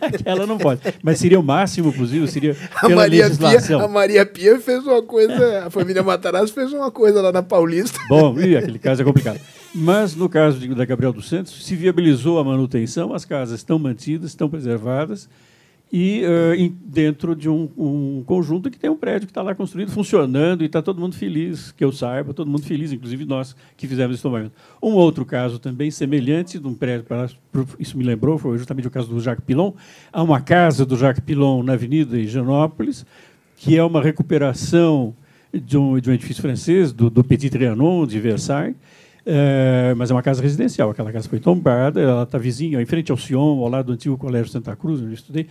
aquela não pode. Mas seria o máximo possível, seria pela a Maria legislação. Pia, a Maria Pia fez uma coisa, a família Matarazzo fez uma coisa lá na Paulista. Bom, e aquele caso é complicado. Mas no caso de, da Gabriel dos Santos, se viabilizou a manutenção, as casas estão mantidas, estão preservadas e uh, em, dentro de um, um, conjunto que tem um prédio que está lá construído, funcionando, e está todo mundo feliz, que eu saiba, todo mundo feliz, inclusive nós que fizemos esse tombamento. Um outro caso também semelhante, de um prédio, isso me lembrou, foi justamente o caso do Jacques Pilon. Há uma casa do Jacques Pilon na Avenida Higienópolis, que é uma recuperação de um, de um edifício francês, do, do Petit Trianon, de Versailles, é, mas é uma casa residencial. Aquela casa foi tombada, ela está vizinha, em frente ao Sion, ao lado do antigo Colégio Santa Cruz, onde eu estudei.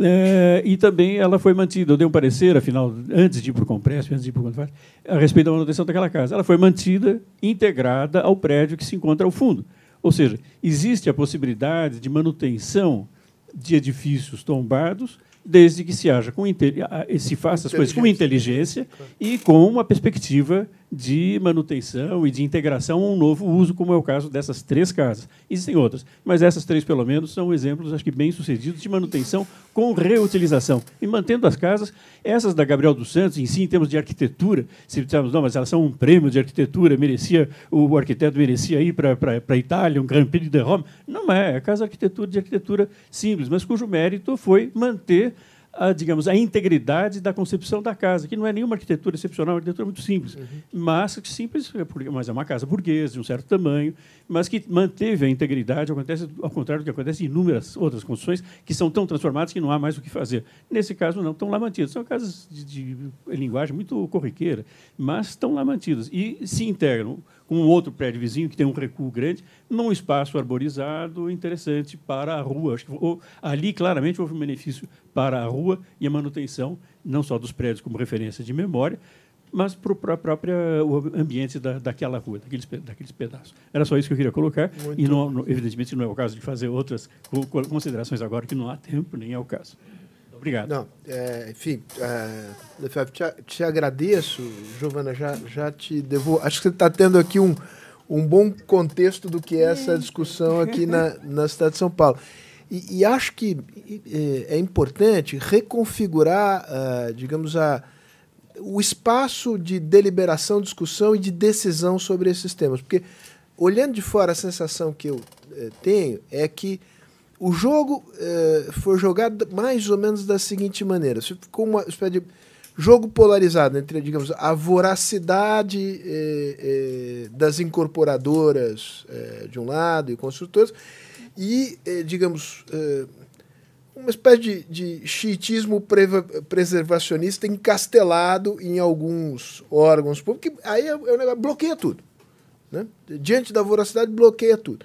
É, e também ela foi mantida. Eu dei um parecer, afinal, antes de ir para o Compresp, antes de ir para o a respeito da manutenção daquela casa. Ela foi mantida integrada ao prédio que se encontra ao fundo. Ou seja, existe a possibilidade de manutenção de edifícios tombados desde que se haja com se faça as coisas com inteligência e com uma perspectiva de manutenção e de integração a um novo uso, como é o caso dessas três casas. Existem outras, mas essas três, pelo menos, são exemplos, acho que bem-sucedidos, de manutenção com reutilização. E mantendo as casas, essas da Gabriel dos Santos, em si, em termos de arquitetura, se dissermos, não, mas elas são um prêmio de arquitetura, merecia, o arquiteto merecia ir para a Itália, um Grand Prix de Roma. Não é, é casa de arquitetura de arquitetura simples, mas cujo mérito foi manter a, digamos, a integridade da concepção da casa, que não é nenhuma arquitetura excepcional, é uma arquitetura muito simples, uhum. mas simples, é mas é uma casa burguesa de um certo tamanho, mas que manteve a integridade, acontece ao contrário do que acontece em inúmeras outras construções que são tão transformadas que não há mais o que fazer. Nesse caso, não, estão lá mantidas. São casas de, de linguagem muito corriqueira, mas estão lá mantidas e se integram um outro prédio vizinho que tem um recuo grande, num espaço arborizado interessante para a rua. Acho que ou, ali claramente houve um benefício para a rua e a manutenção não só dos prédios como referência de memória, mas para o próprio ambiente da, daquela rua, daqueles, daqueles pedaços. Era só isso que eu queria colocar, Muito e não, não, evidentemente não é o caso de fazer outras considerações agora, que não há tempo, nem é o caso. Obrigado. Não, é, enfim, é, te, te, agradeço, Giovana, já, já te devolvo. Acho que você está tendo aqui um, um bom contexto do que é essa discussão aqui na, na cidade de São Paulo. E, e acho que é, é importante reconfigurar, uh, digamos, a, o espaço de deliberação, discussão e de decisão sobre esses temas. Porque, olhando de fora, a sensação que eu eh, tenho é que o jogo eh, foi jogado mais ou menos da seguinte maneira: ficou uma espécie de jogo polarizado entre, digamos, a voracidade eh, eh, das incorporadoras de um lado e construtoras e, digamos, uma espécie de, de xiitismo preservacionista encastelado em alguns órgãos públicos, que aí é, é, bloqueia tudo. Né? Diante da voracidade, bloqueia tudo.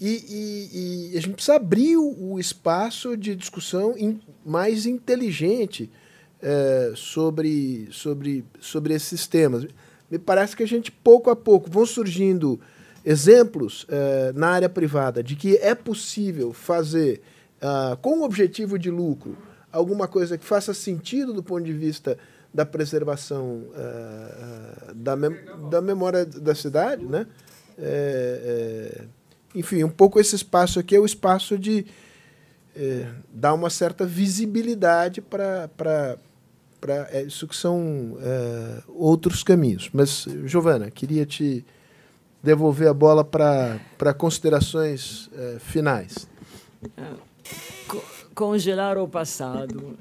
E, e, e, a gente precisa abrir o, espaço de discussão in, mais inteligente é, sobre, sobre, sobre esses temas. Me parece que a gente, pouco a pouco, vão surgindo exemplos é, na área privada de que é possível fazer, uh, com o objetivo de lucro, alguma coisa que faça sentido do ponto de vista da preservação uh, da, mem da memória da cidade, né? É, é, enfim, um pouco esse espaço aqui é o espaço de é, dar uma certa visibilidade para é, isso que são é, outros caminhos. Mas, Giovana, queria te devolver a bola para considerações é, finais. Congelar o passado.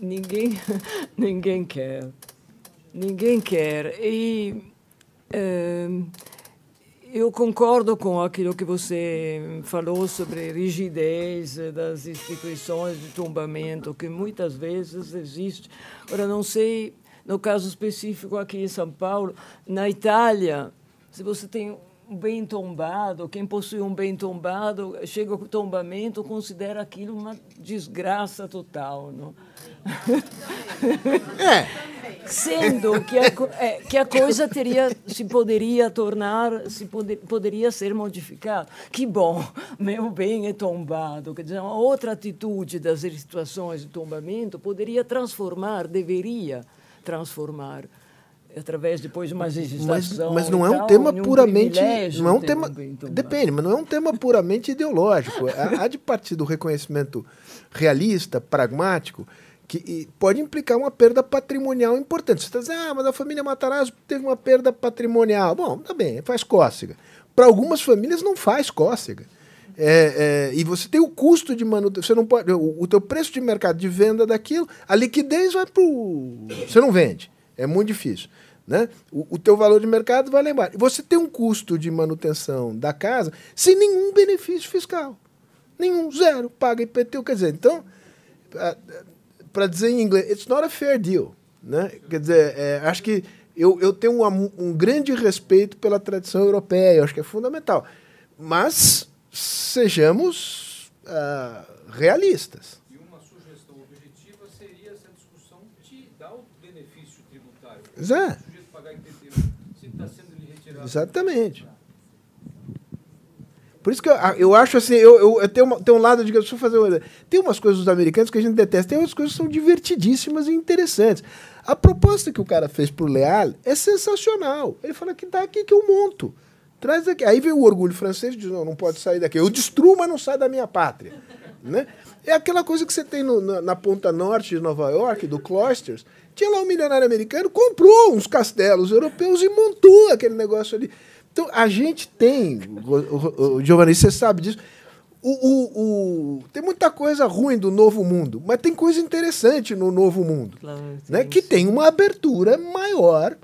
Ninguém, ninguém quer. Ninguém quer. E. É, eu concordo com aquilo que você falou sobre rigidez das instituições de tombamento, que muitas vezes existe. Ora, não sei, no caso específico aqui em São Paulo, na Itália, se você tem bem tombado, quem possui um bem tombado, chega ao tombamento, considera aquilo uma desgraça total. Não? É. Sendo que a, é, que a coisa teria, se poderia tornar, se poder, poderia ser modificada. Que bom, meu bem é tombado. Quer dizer, uma outra atitude das situações de tombamento poderia transformar, deveria transformar através depois de uma legislação. Mas, mas não é um tal, tema puramente. Não é um tem tema. Depende, mas não é um tema puramente ideológico. Há há de partir do reconhecimento realista, pragmático, que pode implicar uma perda patrimonial importante. Você está dizendo, ah, mas a família Matarazzo teve uma perda patrimonial. Bom, tá bem, faz cócega. Para algumas famílias não faz cócega. É, é, e você tem o custo de manutenção. Você não pode. O, o teu preço de mercado de venda daquilo, a liquidez vai para o. Você não vende. É muito difícil. Né? O, o teu valor de mercado vai lá embaixo. Você tem um custo de manutenção da casa sem nenhum benefício fiscal. Nenhum, zero. Paga IPTU. Quer dizer, então, para dizer em inglês, it's not a fair deal. Né? Quer dizer, é, acho que eu, eu tenho um, um grande respeito pela tradição europeia, eu acho que é fundamental. Mas sejamos ah, realistas. E uma sugestão objetiva seria essa discussão de dar o benefício tributário. Zé. O sujeito pagar IPTU, se está sendo lhe retirado. Exatamente. Por isso que eu, eu acho assim, eu, eu, eu tenho, uma, tenho um lado de. Deixa eu fazer uma, Tem umas coisas dos americanos que a gente detesta, tem outras coisas que são divertidíssimas e interessantes. A proposta que o cara fez pro Leal é sensacional. Ele fala que tá aqui que eu monto. Traz aqui. Aí vem o orgulho francês e diz: não, não pode sair daqui. Eu destruo, mas não sai da minha pátria. Né? É aquela coisa que você tem no, na, na, ponta norte de Nova York, do Cloisters. Tinha lá um milionário americano, comprou uns castelos europeus e montou aquele negócio ali. Então, a gente tem, o, o, o Giovanni, você sabe disso, o, o, tem muita coisa ruim do novo mundo, mas tem coisa interessante no novo mundo, Claro, né? que tem uma abertura maior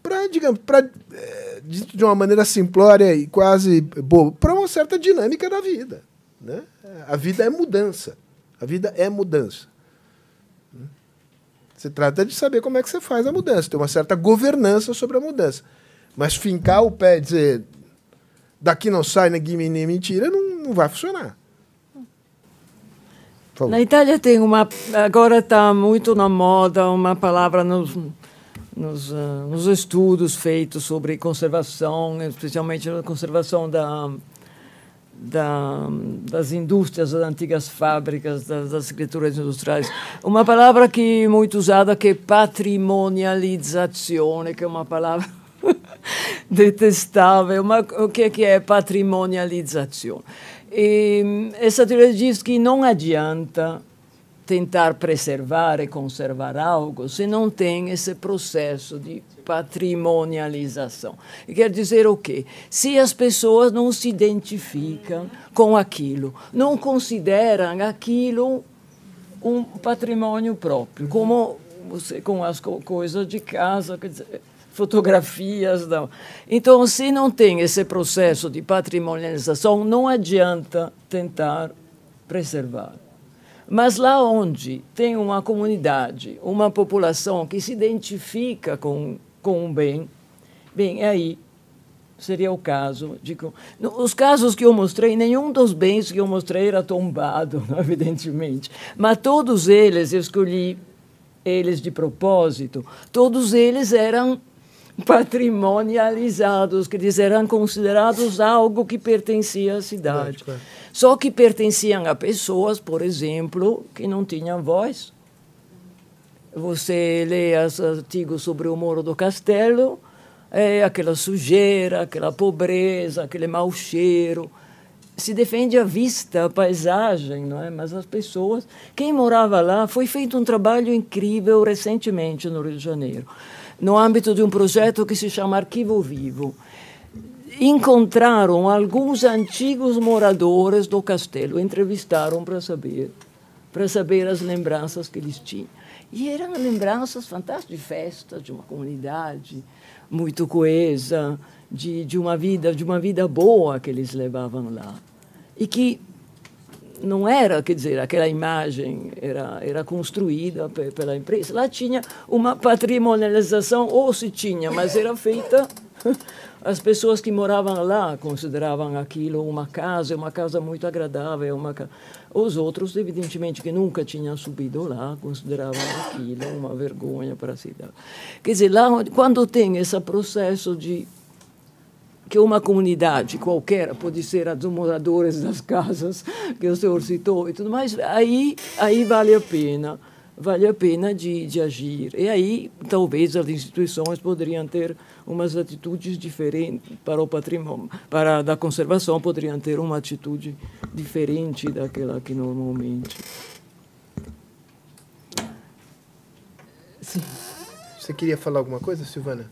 para, digamos, pra, eh, de uma maneira simplória e quase boba, para uma certa dinâmica da vida. Né? A vida é mudança. A vida é mudança. Se trata de saber como é que você faz a mudança, ter uma certa governança sobre a mudança. Mas fincar o pé e dizer daqui não sai ninguém nem mentira, não, não vai funcionar. Na Itália tem uma. Agora está muito na moda uma palavra nos, nos, ah, nos estudos feitos sobre conservação, especialmente a conservação da, da, das indústrias, das antigas fábricas, das, das escrituras industriais. Uma palavra que muito usada que é patrimonializzazione, que é uma palavra detestável. Ma o que é que é patrimonializzazione? E, essa teoria diz que não adianta tentar preservar e conservar algo se não tem esse processo de patrimonialização. E quer dizer o quê? Se as pessoas não se identificam com aquilo, não consideram aquilo um patrimônio próprio, como você, com as co coisas de casa, quer dizer, fotografias. Não. Então, se não tem esse processo de patrimonialização, não adianta tentar preservar. Mas lá onde tem uma comunidade, uma população que se identifica com, com um bem, bem, aí seria o caso de que- os casos que eu mostrei nenhum dos bens que eu mostrei era tombado evidentemente. Mas todos eles eu escolhi eles de propósito todos eles eram patrimonializados que eles eram considerados algo que pertencia à cidade Claro, claro. só que pertenciam a pessoas por exemplo que não tinham voz você lê os artigos sobre o Moro do Castelo, é aquela sujeira, aquela pobreza, aquele mau cheiro. Se defende a vista, a paisagem, não é? mas as pessoas. Quem morava lá, foi feito um trabalho incrível recentemente no Rio de Janeiro, no âmbito de um projeto que se chama Arquivo Vivo. Encontraram alguns antigos moradores do castelo, entrevistaram para saber, para saber as lembranças que eles tinham. E eram lembranças fantásticas de festas, de uma comunidade muito coesa, de, de uma vida de uma vida boa que eles levavam lá. E que não era, quer dizer, aquela imagem era, era construída pe- pela empresa. Lá tinha uma patrimonialização, ou se tinha, mas era feita. As pessoas que moravam lá consideravam aquilo uma casa, uma casa muito agradável. Uma ca... Os outros, evidentemente, que nunca tinham subido lá, consideravam aquilo uma vergonha para a cidade. Quer dizer, lá, quando tem esse processo de que uma comunidade qualquer, pode ser a dos moradores das casas que o senhor citou e tudo mais, aí, aí vale a pena vale a pena de, de agir. E aí, talvez, as instituições poderiam ter umas atitudes diferentes para o patrimônio, para da conservação poderiam ter uma atitude diferente daquela que normalmente. Sim. Você queria falar alguma coisa, Silvana?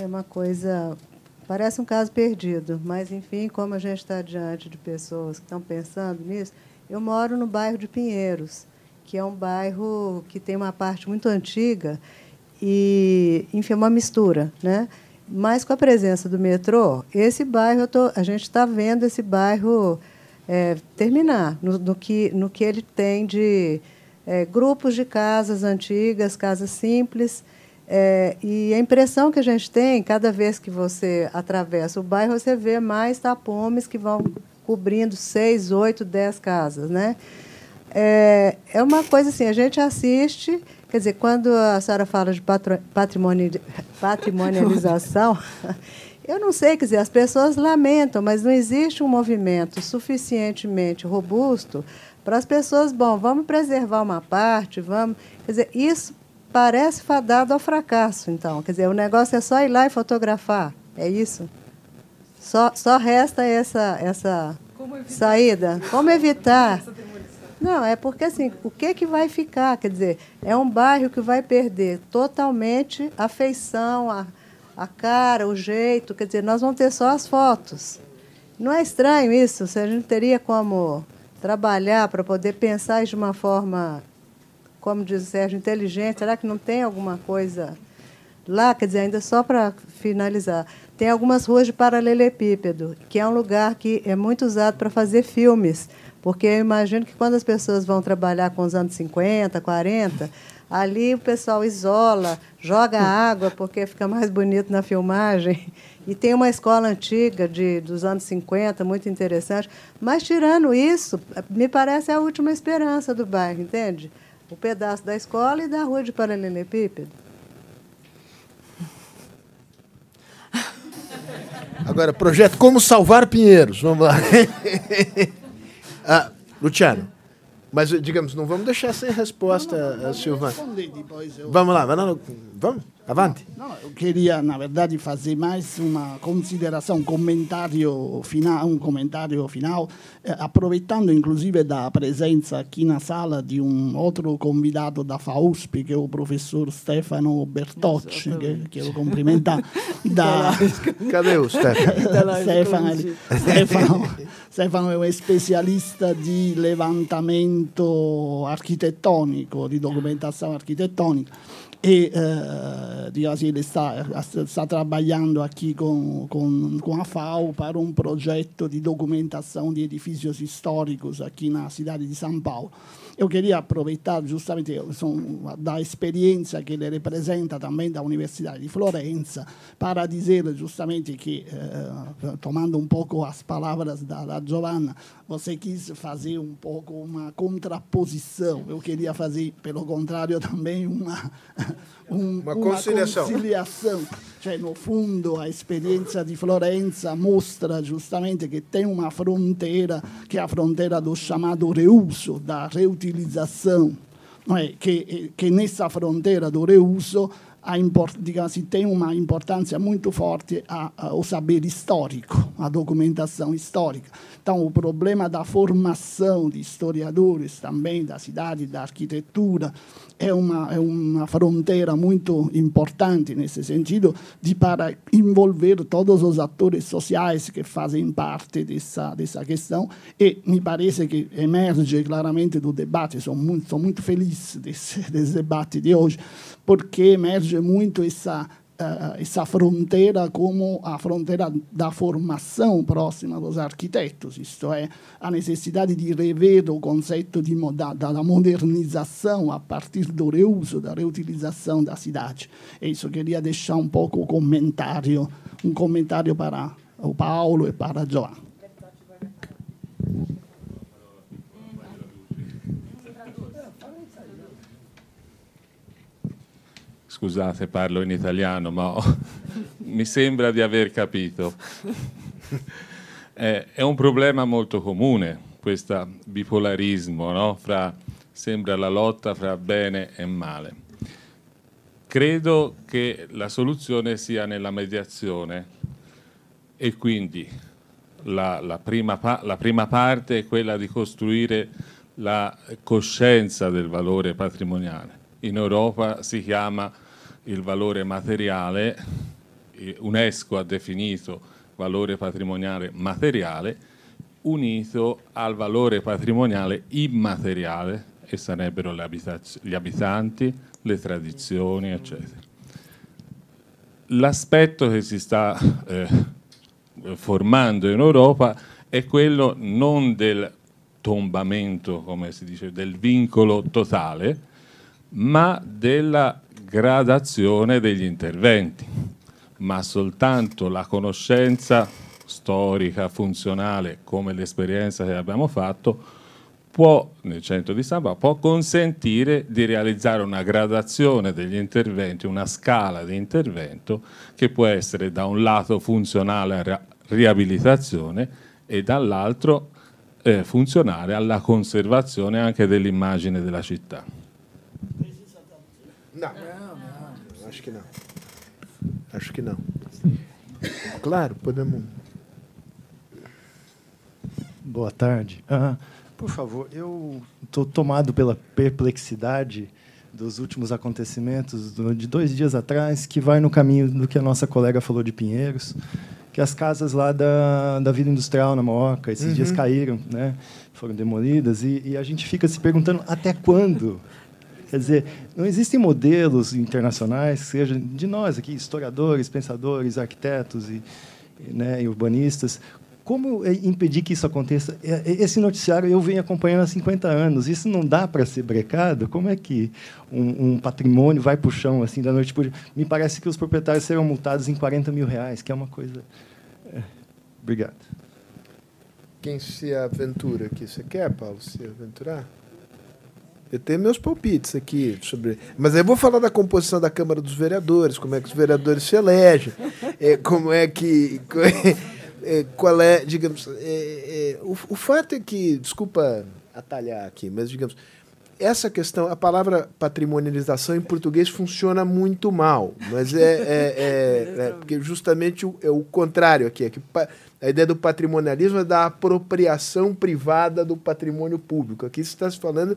É uma coisa parece um caso perdido, mas enfim, como a gente está diante de pessoas que estão pensando nisso, eu moro no bairro de Pinheiros, que é um bairro que tem uma parte muito antiga e, enfim, é uma mistura, né? Mas com a presença do metrô, esse bairro, tô, a gente está vendo esse bairro é, terminar no, no, que, no que ele tem de é, grupos de casas antigas, casas simples. É, e a impressão que a gente tem, cada vez que você atravessa o bairro, você vê mais tapumes que vão cobrindo seis, oito, dez casas, né? É, é uma coisa assim, a gente assiste, quer dizer, quando a senhora fala de patrimoni, patrimonialização, eu não sei, quer dizer, as pessoas lamentam, mas não existe um movimento suficientemente robusto para as pessoas, bom, vamos preservar uma parte, vamos. Quer dizer, isso parece fadado ao fracasso, então. Quer dizer, o negócio é só ir lá e fotografar, é isso? Só, só resta essa, essa Como saída. Como evitar? Não, é porque assim, o que, que vai ficar? Quer dizer, é um bairro que vai perder totalmente a feição, a, a cara, o jeito. Quer dizer, nós vamos ter só as fotos. Não é estranho isso? Se a gente teria como trabalhar para poder pensar de uma forma, como diz o Sérgio, inteligente. Será que não tem alguma coisa lá? Quer dizer, ainda só para finalizar, tem algumas ruas de paralelepípedo, que é um lugar que é muito usado para fazer filmes, porque eu imagino que quando as pessoas vão trabalhar com os anos 50, 40, ali o pessoal isola, joga água, porque fica mais bonito na filmagem. E tem uma escola antiga de, dos anos 50, muito interessante. Mas, tirando isso, me parece a última esperança do bairro, entende? O pedaço da escola e da rua de paralelepípedo. Agora, projeto Como Salvar Pinheiros. Vamos lá. ah, Luciano, mas digamos, não vamos deixar sem resposta, não, não, Silvana. Eu... Vamos lá, vamos, vamos, avante. Não, eu queria, na verdade, fazer mais uma consideração, um comentário final, um comentário final, eh, aproveitando inclusive da presença aqui na sala de um outro convidado da FAUSP, que é o professor Stefano Bertocci, que quero cumprimentar. da... Cadê o Stefano? Stefano, Stefano, Stefano é um especialista de levantamento arquitettonico, di documentazione architettonica e eh, digamos, ele está, está trabalhando aqui com, com, com a FAO para um projeto de documentação de edifícios históricos aqui na cidade de São Paulo. Eu queria aproveitar justamente da experiência que ele representa também da Universidade de Florença para dizer justamente que, eh, tomando um pouco as palavras da, da Giovanna, você quis fazer um pouco uma contraposição. Eu queria fazer, pelo contrário, também uma um, uma, conciliação. Uma conciliação. Cioè, no fundo, a experiência de Florença mostra justamente que tem uma fronteira, que é a fronteira do chamado reuso, da reutilização. Não é? que, que nessa fronteira do reuso digamos assim, tem uma importância muito forte ao saber histórico, à documentação histórica. Então, o problema da formação de historiadores também da cidade, da arquitetura, é uma, é uma fronteira muito importante nesse sentido, de para envolver todos os atores sociais que fazem parte dessa, dessa questão. E me parece que emerge claramente do debate, sou muito, sou muito feliz desse, desse debate de hoje, porque emerge muito essa uh, essa fronteira como a fronteira da formação próxima dos arquitetos, isto é, a necessidade de rever o conceito de, da, da modernização a partir do reuso, da reutilização da cidade. E isso queria deixar um pouco comentário, um comentário para o Paulo e para a Joana. Scusate, parlo in italiano, ma ho, mi sembra di aver capito. Eh, è un problema molto comune questo bipolarismo no? fra sembra la lotta fra bene e male. Credo che la soluzione sia nella mediazione e quindi la, la, prima, la prima parte è quella di costruire la coscienza del valore patrimoniale. In Europa si chiama il valore materiale, UNESCO ha definito valore patrimoniale materiale, unito al valore patrimoniale immateriale e sarebbero gli abitanti, le tradizioni, eccetera. L'aspetto che si sta eh, formando in Europa è quello non del tombamento, come si dice, del vincolo totale, ma della gradazione degli interventi, ma soltanto la conoscenza storica, funzionale, come l'esperienza che abbiamo fatto, può, nel centro di stampa, può consentire di realizzare una gradazione degli interventi, una scala di intervento che può essere da un lato funzionale a riabilitazione e dall'altro eh, funzionale alla conservazione anche dell'immagine della città. Acho que não. Claro, podemos. Boa tarde. Por favor, eu estou tomado pela perplexidade dos últimos acontecimentos de dois dias atrás, que vai no caminho do que a nossa colega falou de Pinheiros, que as casas lá da, da vida industrial na Moca, esses uhum. dias caíram, né? foram demolidas, e, e a gente fica se perguntando até quando Quer dizer, não existem modelos internacionais, seja de nós aqui, historiadores, pensadores, arquitetos e, né, e urbanistas, como é impedir que isso aconteça? É, é, esse noticiário eu venho acompanhando há 50 anos. Isso não dá para ser brecado? Como é que um, um, patrimônio vai para o chão assim da noite para Me parece que os proprietários serão multados em 40 mil reais, que é uma coisa. Obrigado. Quem se aventura aqui? Você quer, Paulo, se aventurar? Eu tenho meus palpites aqui sobre. Mas aí eu vou falar da composição da Câmara dos Vereadores, como é que os vereadores se elegem, é, como é que. é, qual é, digamos, é, é, o, o fato é que, desculpa atalhar aqui, mas digamos, essa questão, a palavra patrimonialização em português funciona muito mal, mas é, é, é, é porque justamente o, é o contrário aqui, é que a ideia do patrimonialismo é da apropriação privada do patrimônio público. Aqui se está se falando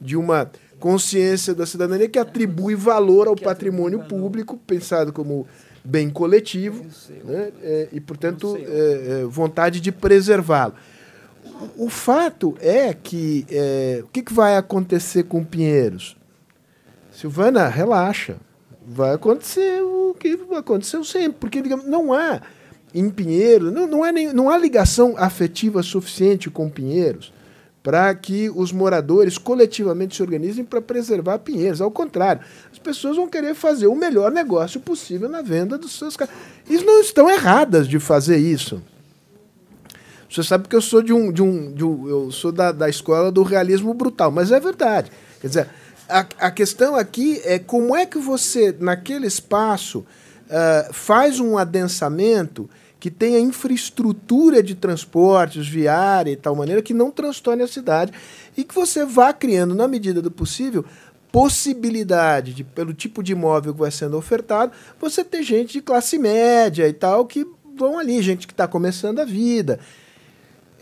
de uma consciência da cidadania que atribui valor ao patrimônio público, pensado como bem coletivo, né? É, e, portanto, é, é, vontade de preservá-lo. O, o, fato é que é, o que, que vai acontecer com Pinheiros? Silvana, relaxa. Vai acontecer o que aconteceu sempre, porque digamos, não há em Pinheiros, não, não, há nem, não há ligação afetiva suficiente com Pinheiros para que os moradores coletivamente se organizem para preservar Pinheiros. Ao contrário, as pessoas vão querer fazer o melhor negócio possível na venda dos seus carros. Eles não estão erradas de fazer isso. Você sabe que eu sou de um, de um, de um eu sou da, da escola do realismo brutal, mas é verdade. Quer dizer, a, a questão aqui é como é que você, naquele espaço, uh, faz um adensamento que tenha infraestrutura de transportes, viária e tal maneira que não transtorne a cidade e que você vá criando, na medida do possível, possibilidade de, pelo tipo de imóvel que vai sendo ofertado, você ter gente de classe média e tal que vão ali, gente que está começando a vida.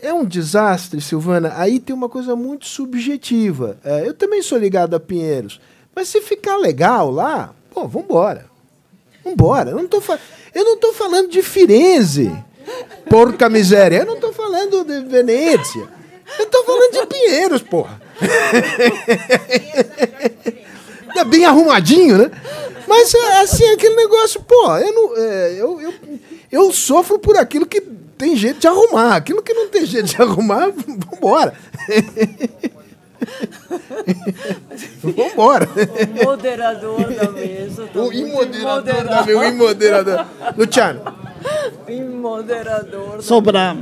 É um desastre, Silvana. Aí tem uma coisa muito subjetiva. É, eu também sou ligado a Pinheiros, mas se ficar legal lá, pô, vambora. Vambora. Eu não estou estou falando de Firenze, porca miséria. Eu não estou falando de Venezia. Eu estou falando de Pinheiros, porra. É bem arrumadinho, né? Mas, é, assim, aquele negócio, pô, eu, não, é, eu, eu, eu sofro por aquilo que tem jeito de arrumar. Aquilo que não tem jeito de arrumar, vambora. Vambora. O moderador da mesa. Tá o imoderador da mesa. O imoderador. Luciano. Imoderador. Só para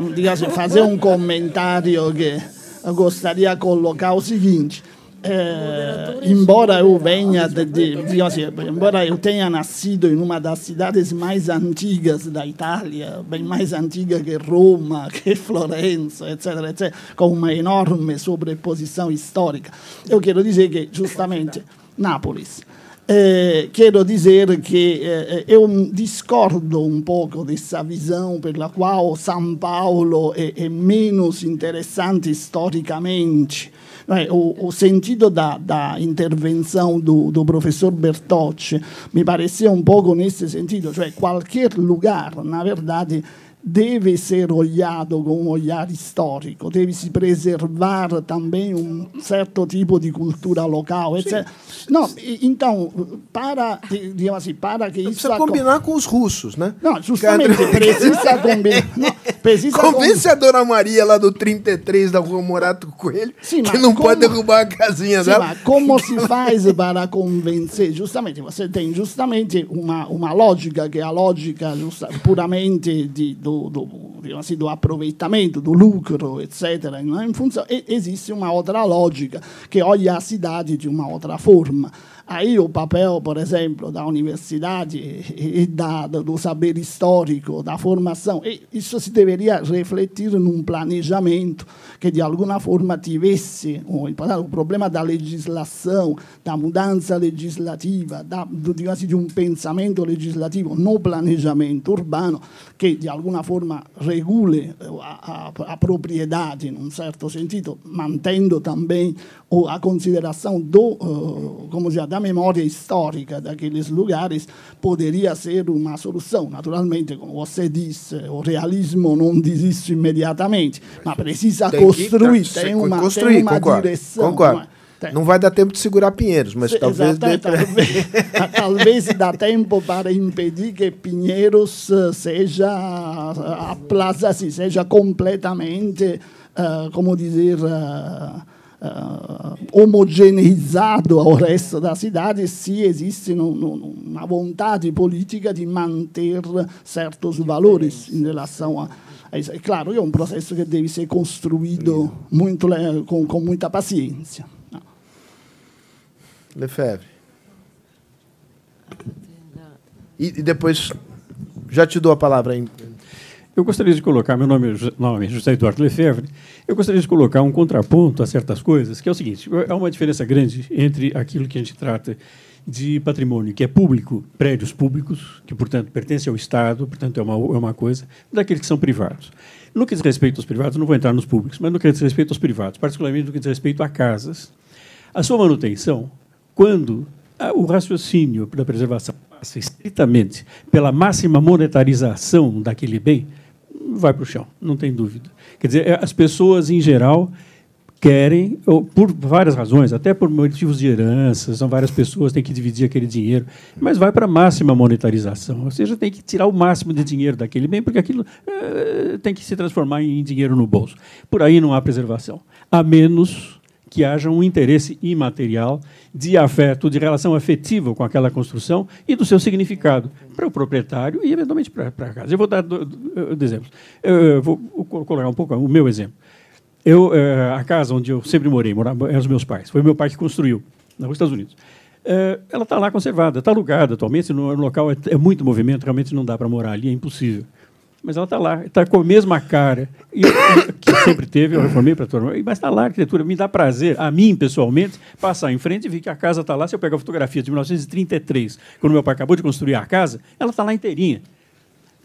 fazer um comentário que eu gostaria de colocar o seguinte. Eh, embora eu venha de, de, assim, embora eu tenha nascido em uma das cidades mais antigas da Itália, bem mais antiga que Roma, que Florença, etc, etc, com uma enorme sobreposição histórica, eu quero dizer que justamente Nápoles. Eh, quero dizer che eh, eu discordo un poco dessa visão pela qual São Paulo è, è meno interessante storicamente. Eh, o, o, sentido da, da intervenção do, do, professor Bertocci mi pareceu um pouco nesse sentido, cioè qualquer lugar, na verdade, deve ser olhado com um olhar histórico, deve se preservar também um certo tipo de cultura local, etc. Não, então, para, digamos assim, para que isso... Precisa combinar com os russos, né? Não, justamente, precisa combinar. Não, precisa Convence com... a Dona Maria lá do 33 da Rua Morato Coelho Sim, que não como... pode derrubar a casinha Sim, dela. Como se faz para convencer? Justamente, você tem justamente uma, uma lógica, que é a lógica justa, puramente de, do do, do, do aproveitamento, do lucro, etc. Em função, existe uma outra lógica que olha a cidade de outra forma. Aí o papel, por exemplo, da universidade e da, do saber histórico, da formação, isso se deveria refletir num planejamento que de alguma forma tivesse o, problema da legislação, da mudança legislativa, da, assim, de um pensamento legislativo no planejamento urbano que de alguma forma regule a, a, a propriedade, num certo sentido, mantendo também a consideração do, uh, como já da memória histórica daqueles lugares poderia ser uma solução. Naturalmente, como você disse, o realismo não desiste imediatamente, mas precisa tem construir, que, tem, uma, construir, tem uma concordo, direção. Concordo. Não, é? não vai dar tempo de segurar Pinheiros, mas Se, talvez, dê... talvez, talvez dá tempo para impedir que Pinheiros uh, seja a plaza assim, seja completamente, uh, como dizer, uh, uh, homogeneizado ao resto da cidade se existe no, no, uma vontade política de manter certos valores em relação a, a isso. É claro que é um processo que deve ser construído muito, com, com muita paciência. Lefebvre. E, e depois, já te dou a palavra aí. Eu gostaria de colocar, meu nome é José Eduardo Lefebvre, eu gostaria de colocar um contraponto a certas coisas, que é o seguinte: há uma diferença grande entre aquilo que a gente trata de patrimônio que é público, prédios públicos, que, portanto, pertence ao Estado, portanto, é uma, é uma coisa, daqueles que são privados. No que diz respeito aos privados, não vou entrar nos públicos, mas no que diz respeito aos privados, particularmente no que diz respeito a casas, a sua manutenção, quando o raciocínio da preservação passa estritamente pela máxima monetarização daquele bem, vai para o chão, não tem dúvida. Quer dizer, é, as pessoas, em geral, querem, por várias razões, até por motivos de herança, são várias pessoas, têm que dividir aquele dinheiro, mas vai para a máxima monetarização, ou seja, tem que tirar o máximo de dinheiro daquele bem, porque aquilo é, tem que se transformar em dinheiro no bolso. Por aí não há preservação, a menos que haja um interesse imaterial de afeto, de relação afetiva com aquela construção e do seu significado para o proprietário e, eventualmente, para, a casa. Eu vou dar dois exemplos. Eu vou colocar um pouco o meu exemplo. Eu, eh, a casa onde eu sempre morei, morava, eram os meus pais. Foi meu pai que construiu, nos Estados Unidos. Eh, ela está lá conservada, está alugada atualmente, no, local é, é muito movimento, realmente não dá para morar ali, é impossível mas ela está lá, está com a mesma cara e, que sempre teve, eu reformei para mundo, mas está lá a arquitetura. Me dá prazer, a mim pessoalmente, passar em frente e ver que a casa está lá. Se eu pegar a fotografia de 1933, quando meu pai acabou de construir a casa, ela está lá inteirinha.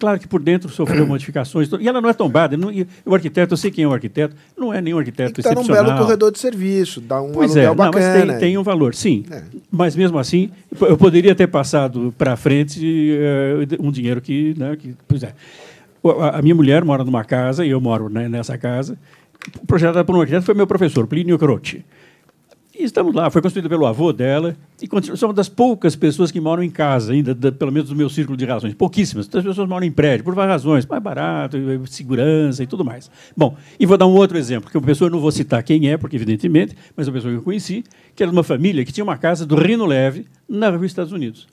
Claro que por dentro sofreu modificações, e ela não é tombada. Não, o arquiteto, eu sei quem é o arquiteto, não é nenhum arquiteto está excepcional. Está num belo corredor de serviço, dá um pois é, não, bacana. Mas tem, tem, um valor, sim. É. Mas mesmo assim, eu poderia ter passado para frente uh, um dinheiro que, né, que... Pois é. A minha mulher mora numa casa e eu moro né, nessa casa. Projetada por um arquiteto foi meu professor, Plínio Croce. E estamos lá, foi construída pelo avô dela, e somos das poucas pessoas que moram em casa, ainda, da, pelo menos do meu círculo de razões. Pouquíssimas. As pessoas moram em prédio, por várias razões, mais barato, segurança e tudo mais. Bom, e vou dar um outro exemplo, que uma pessoa, não vou citar quem é, porque evidentemente, mas uma pessoa que eu conheci, que era de uma família que tinha uma casa do Rino Leve, na rua Estados Unidos.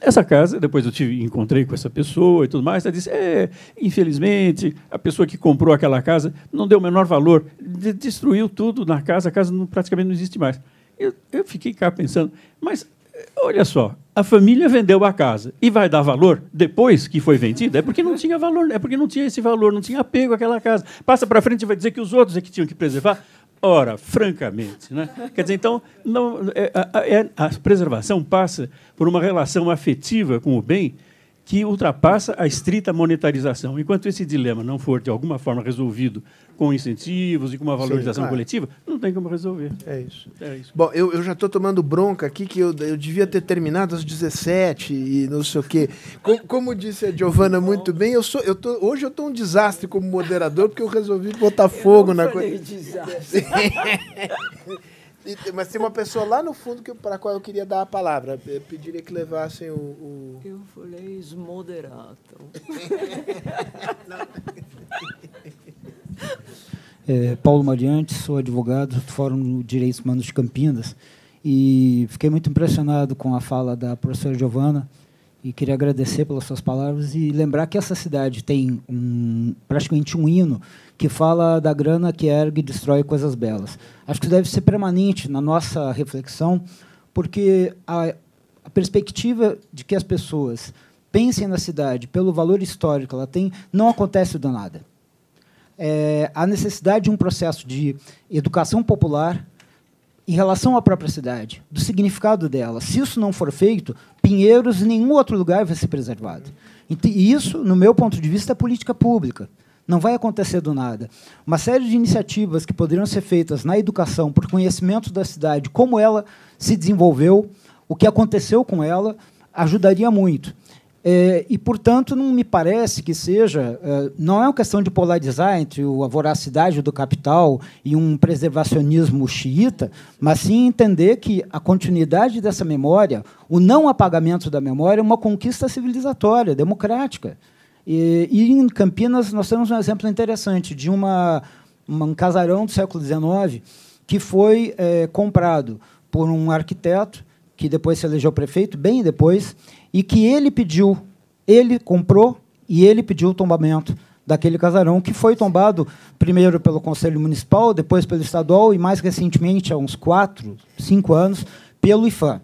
Essa casa, depois eu tive, encontrei com essa pessoa e tudo mais, ela disse: é, infelizmente, a pessoa que comprou aquela casa não deu o menor valor, de, destruiu tudo na casa, a casa não, praticamente não existe mais. Eu, eu fiquei cá pensando, mas olha só, a família vendeu a casa e vai dar valor depois que foi vendida? É porque não tinha valor, é porque não tinha esse valor, não tinha apego àquela casa. Passa para frente e vai dizer que os outros é que tinham que preservar. Ora, francamente, né? Quer dizer, então, não, é, é, a preservação passa por uma relação afetiva com o bem que ultrapassa a estrita monetarização. Enquanto esse dilema não for, de alguma forma, resolvido com incentivos e com uma valorização Sim, claro. coletiva, não tem como resolver. É isso. É isso. Bom, eu, eu já estou tomando bronca aqui que eu, eu devia ter terminado às 17 e não sei o quê. Como, como disse a Giovana muito bem, eu sou, eu tô, hoje eu estou um desastre como moderador porque eu resolvi botar fogo na coisa. Desastre. Mas tem uma pessoa lá no fundo que, para a qual eu queria dar a palavra. Eu pediria que levassem o. o... Eu falei esmoderato. é, Paulo Mariante, sou advogado do Fórum de Direitos Humanos de Campinas. E fiquei muito impressionado com a fala da professora Giovana e queria agradecer pelas suas palavras e lembrar que essa cidade tem um, praticamente um hino que fala da grana que ergue e destrói coisas belas. Acho que deve ser permanente na nossa reflexão, porque a, a perspectiva de que as pessoas pensem na cidade pelo valor histórico que ela tem não acontece do nada. É, a necessidade de um processo de educação popular em relação à própria cidade, do significado dela. Se isso não for feito, Pinheiros em nenhum outro lugar vai ser preservado. E isso, no meu ponto de vista, é política pública. Não vai acontecer do nada. Uma série de iniciativas que poderiam ser feitas na educação por conhecimento da cidade, como ela se desenvolveu, o que aconteceu com ela, ajudaria muito. É, e, portanto, não me parece que seja. É, não é uma questão de polarizar entre a voracidade do capital e um preservacionismo xiita, mas sim entender que a continuidade dessa memória, o não apagamento da memória, é uma conquista civilizatória, democrática. E, e, em Campinas nós temos um exemplo interessante de uma, uma um casarão do século XIX que foi é, comprado por um arquiteto que depois se elegeu prefeito, bem depois, e que ele pediu, ele comprou e ele pediu o tombamento daquele casarão, que foi tombado primeiro pelo Conselho Municipal, depois pelo Estadual e mais recentemente, há uns quatro, cinco anos, pelo IFAM.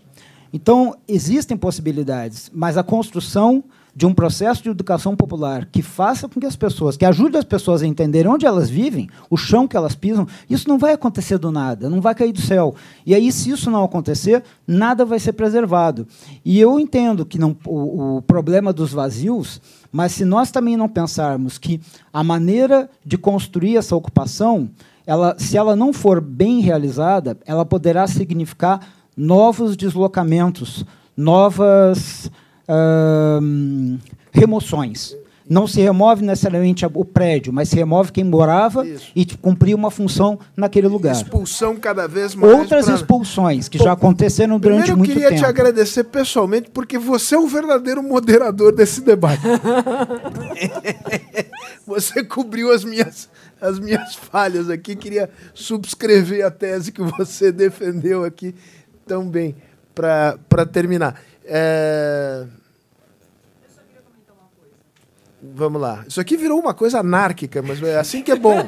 Então, existem possibilidades, mas a construção de um processo de educação popular que faça com que as pessoas, que ajude as pessoas a entenderem onde elas vivem, o chão que elas pisam, isso não vai acontecer do nada, não vai cair do céu. E aí, se isso não acontecer, nada vai ser preservado. E eu entendo que não, o, o problema dos vazios, mas se nós também não pensarmos que a maneira de construir essa ocupação, ela, se ela não for bem realizada, ela poderá significar novos deslocamentos, novas uh, remoções. Não se remove necessariamente o prédio, mas se remove quem morava Isso. e cumpria uma função naquele lugar. Expulsão cada vez mais. Outras pra... expulsões que Bom, já aconteceram durante muito tempo. Eu queria te agradecer pessoalmente, porque você é o verdadeiro moderador desse debate. você cobriu as minhas, as minhas falhas aqui. Queria subscrever a tese que você defendeu aqui tão bem para terminar. É... Vamos lá. Isso aqui virou uma coisa anárquica, mas é assim que é bom.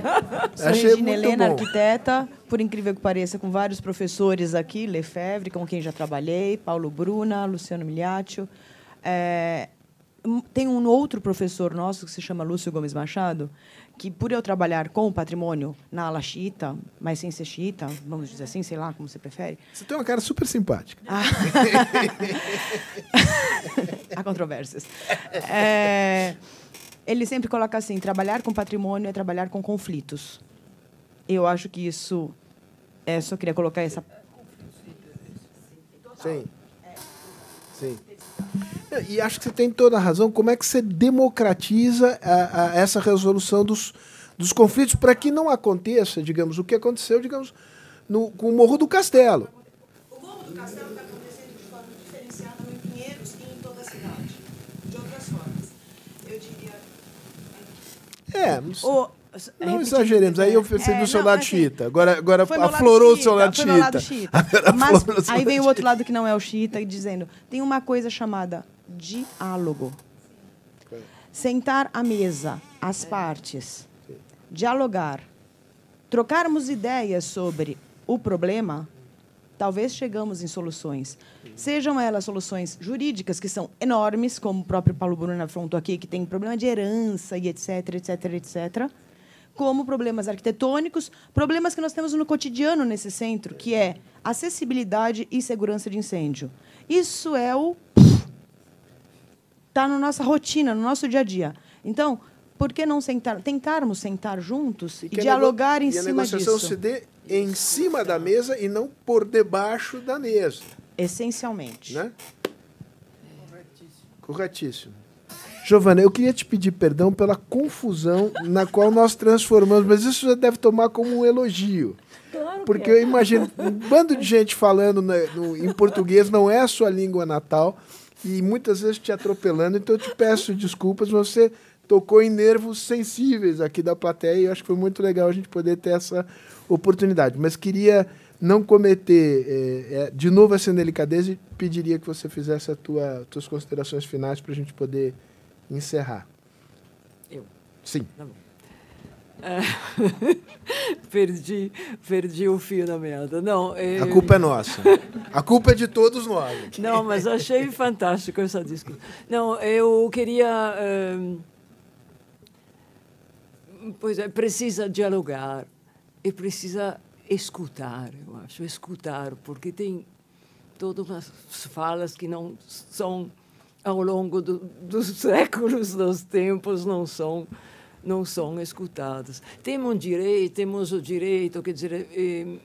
Sou Achei Regina Helena, bom. arquiteta, por incrível que pareça, com vários professores aqui, Lefebvre, com quem já trabalhei, Paulo Bruna, Luciano Miliaccio. É, tem um outro professor nosso que se chama Lúcio Gomes Machado, que por eu trabalhar com o patrimônio na ala xiita, mas sem ser xiita, vamos dizer assim, sei lá como você prefere. Você tem uma cara super simpática. Ah. Há controvérsias. É, ele sempre coloca assim: trabalhar com patrimônio é trabalhar com conflitos. Eu acho que isso. É, só queria colocar essa. Sim. Sim. E acho que você tem toda a razão. Como é que você democratiza a, a essa resolução dos, dos conflitos para que não aconteça, digamos, o que aconteceu, digamos, no, com o Morro do Castelo? O Morro do Castelo está acontecendo de forma diferenciada em Pinheiros e em toda a cidade. De outras formas. Eu diria. É, mas... O, não exageremos, aí eu pensei é, do seu não, lado assim, xiita. Agora, agora aflorou o seu lado xiita. Mas aí vem o outro lado que não é o xiita, dizendo: tem uma coisa chamada diálogo. Sentar à mesa, as partes, dialogar, trocarmos ideias sobre o problema, talvez chegamos em soluções. Sejam elas soluções jurídicas, que são enormes, como o próprio Paulo Bruno afrontou aqui, que tem problema de herança e etc, etc, etc, como problemas arquitetônicos, problemas que nós temos no cotidiano nesse centro, que é acessibilidade e segurança de incêndio. Isso é o está na nossa rotina, no nosso dia a dia. Então, por que não sentar, tentarmos sentar juntos e, a dialogar em e a cima negociação disso? se dê em cima da mesa e não por debaixo da mesa. Essencialmente. Né? Corretíssimo. Giovana, eu queria te pedir perdão pela confusão na qual nós transformamos, mas isso já deve tomar como um elogio. Claro Porque que eu é. imagino um bando de gente falando no- em português, não é a sua língua natal, e muitas vezes te atropelando, então eu te peço desculpas, você tocou em nervos sensíveis aqui da plateia e eu acho que foi muito legal a gente poder ter essa oportunidade. Mas queria não cometer eh, eh, de novo essa indelicadeza e pediria que você fizesse as tua, tuas considerações finais para a gente poder encerrar. Eu? Sim. Tá bom. É, perdi, perdi o fio da meada. Não, A culpa é nossa. A culpa é de todos nós. Não, mas achei fantástico essa discussão. Não, eu queria. ehm, pois é, precisa dialogar e precisa escutar, eu acho, escutar, porque tem todas umas falas que não são ao longo do, dos séculos, dos tempos, não são não são escutadas. Temos um direito, temos o direito, quer dizer, eh,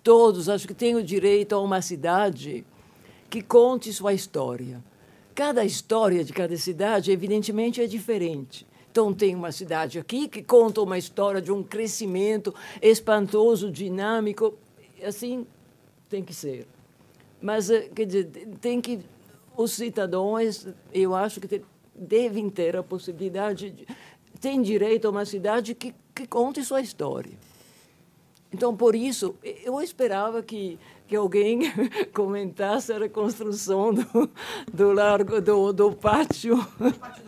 todos acho que têm o direito a uma cidade que conte sua história. Cada história de cada cidade, evidentemente, é diferente. Então, tem uma cidade aqui que conta uma história de um crescimento espantoso, dinâmico. Assim tem que ser. Mas, eh, quer dizer, tem que. Os cidadãos, eu acho que devem ter a possibilidade. De, tem direito a uma cidade que, que conte sua história. Então, por isso, eu esperava que, que alguém comentasse a reconstrução do, do largo do, do pátio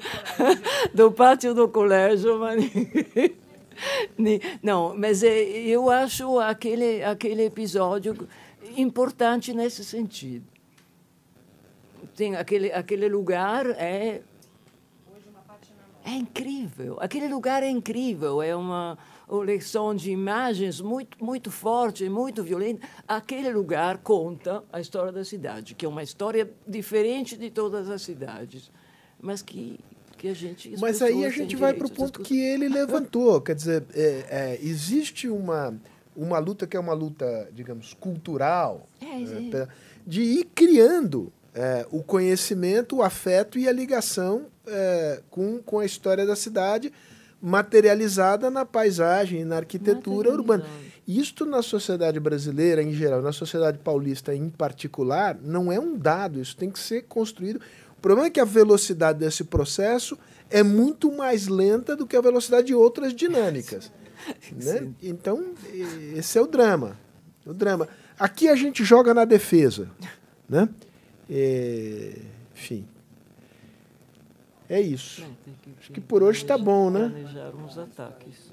do pátio do colégio, mas não, mas é, eu acho aquele aquele episódio importante nesse sentido. Tem aquele aquele lugar é é incrível. Aquele lugar é incrível. É uma coleção de imagens muito, muito forte, muito violenta. Aquele lugar conta a história da cidade, que é uma história diferente de todas as cidades, mas que, que a gente. as Mas aí a gente vai para o ponto que ele levantou. Quer dizer, é, é, existe uma, uma luta que é uma luta, digamos, cultural, É, é, sim. pe- de ir criando é, o conhecimento, o afeto e a ligação é, com, com a história da cidade materializada na paisagem na arquitetura urbana. Isto na sociedade brasileira em geral, na sociedade paulista em particular, não é um dado, isso tem que ser construído. O problema é que a velocidade desse processo é muito mais lenta do que a velocidade de outras dinâmicas. né? Então, esse é o drama. O drama. Aqui a gente joga na defesa. Né? É, enfim. É isso. Acho que por hoje está bom, né? ataques.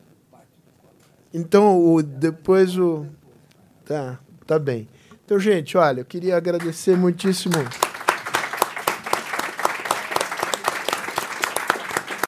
Então, o, depois o. Tá, tá bem. Então, gente, olha, eu queria agradecer muitíssimo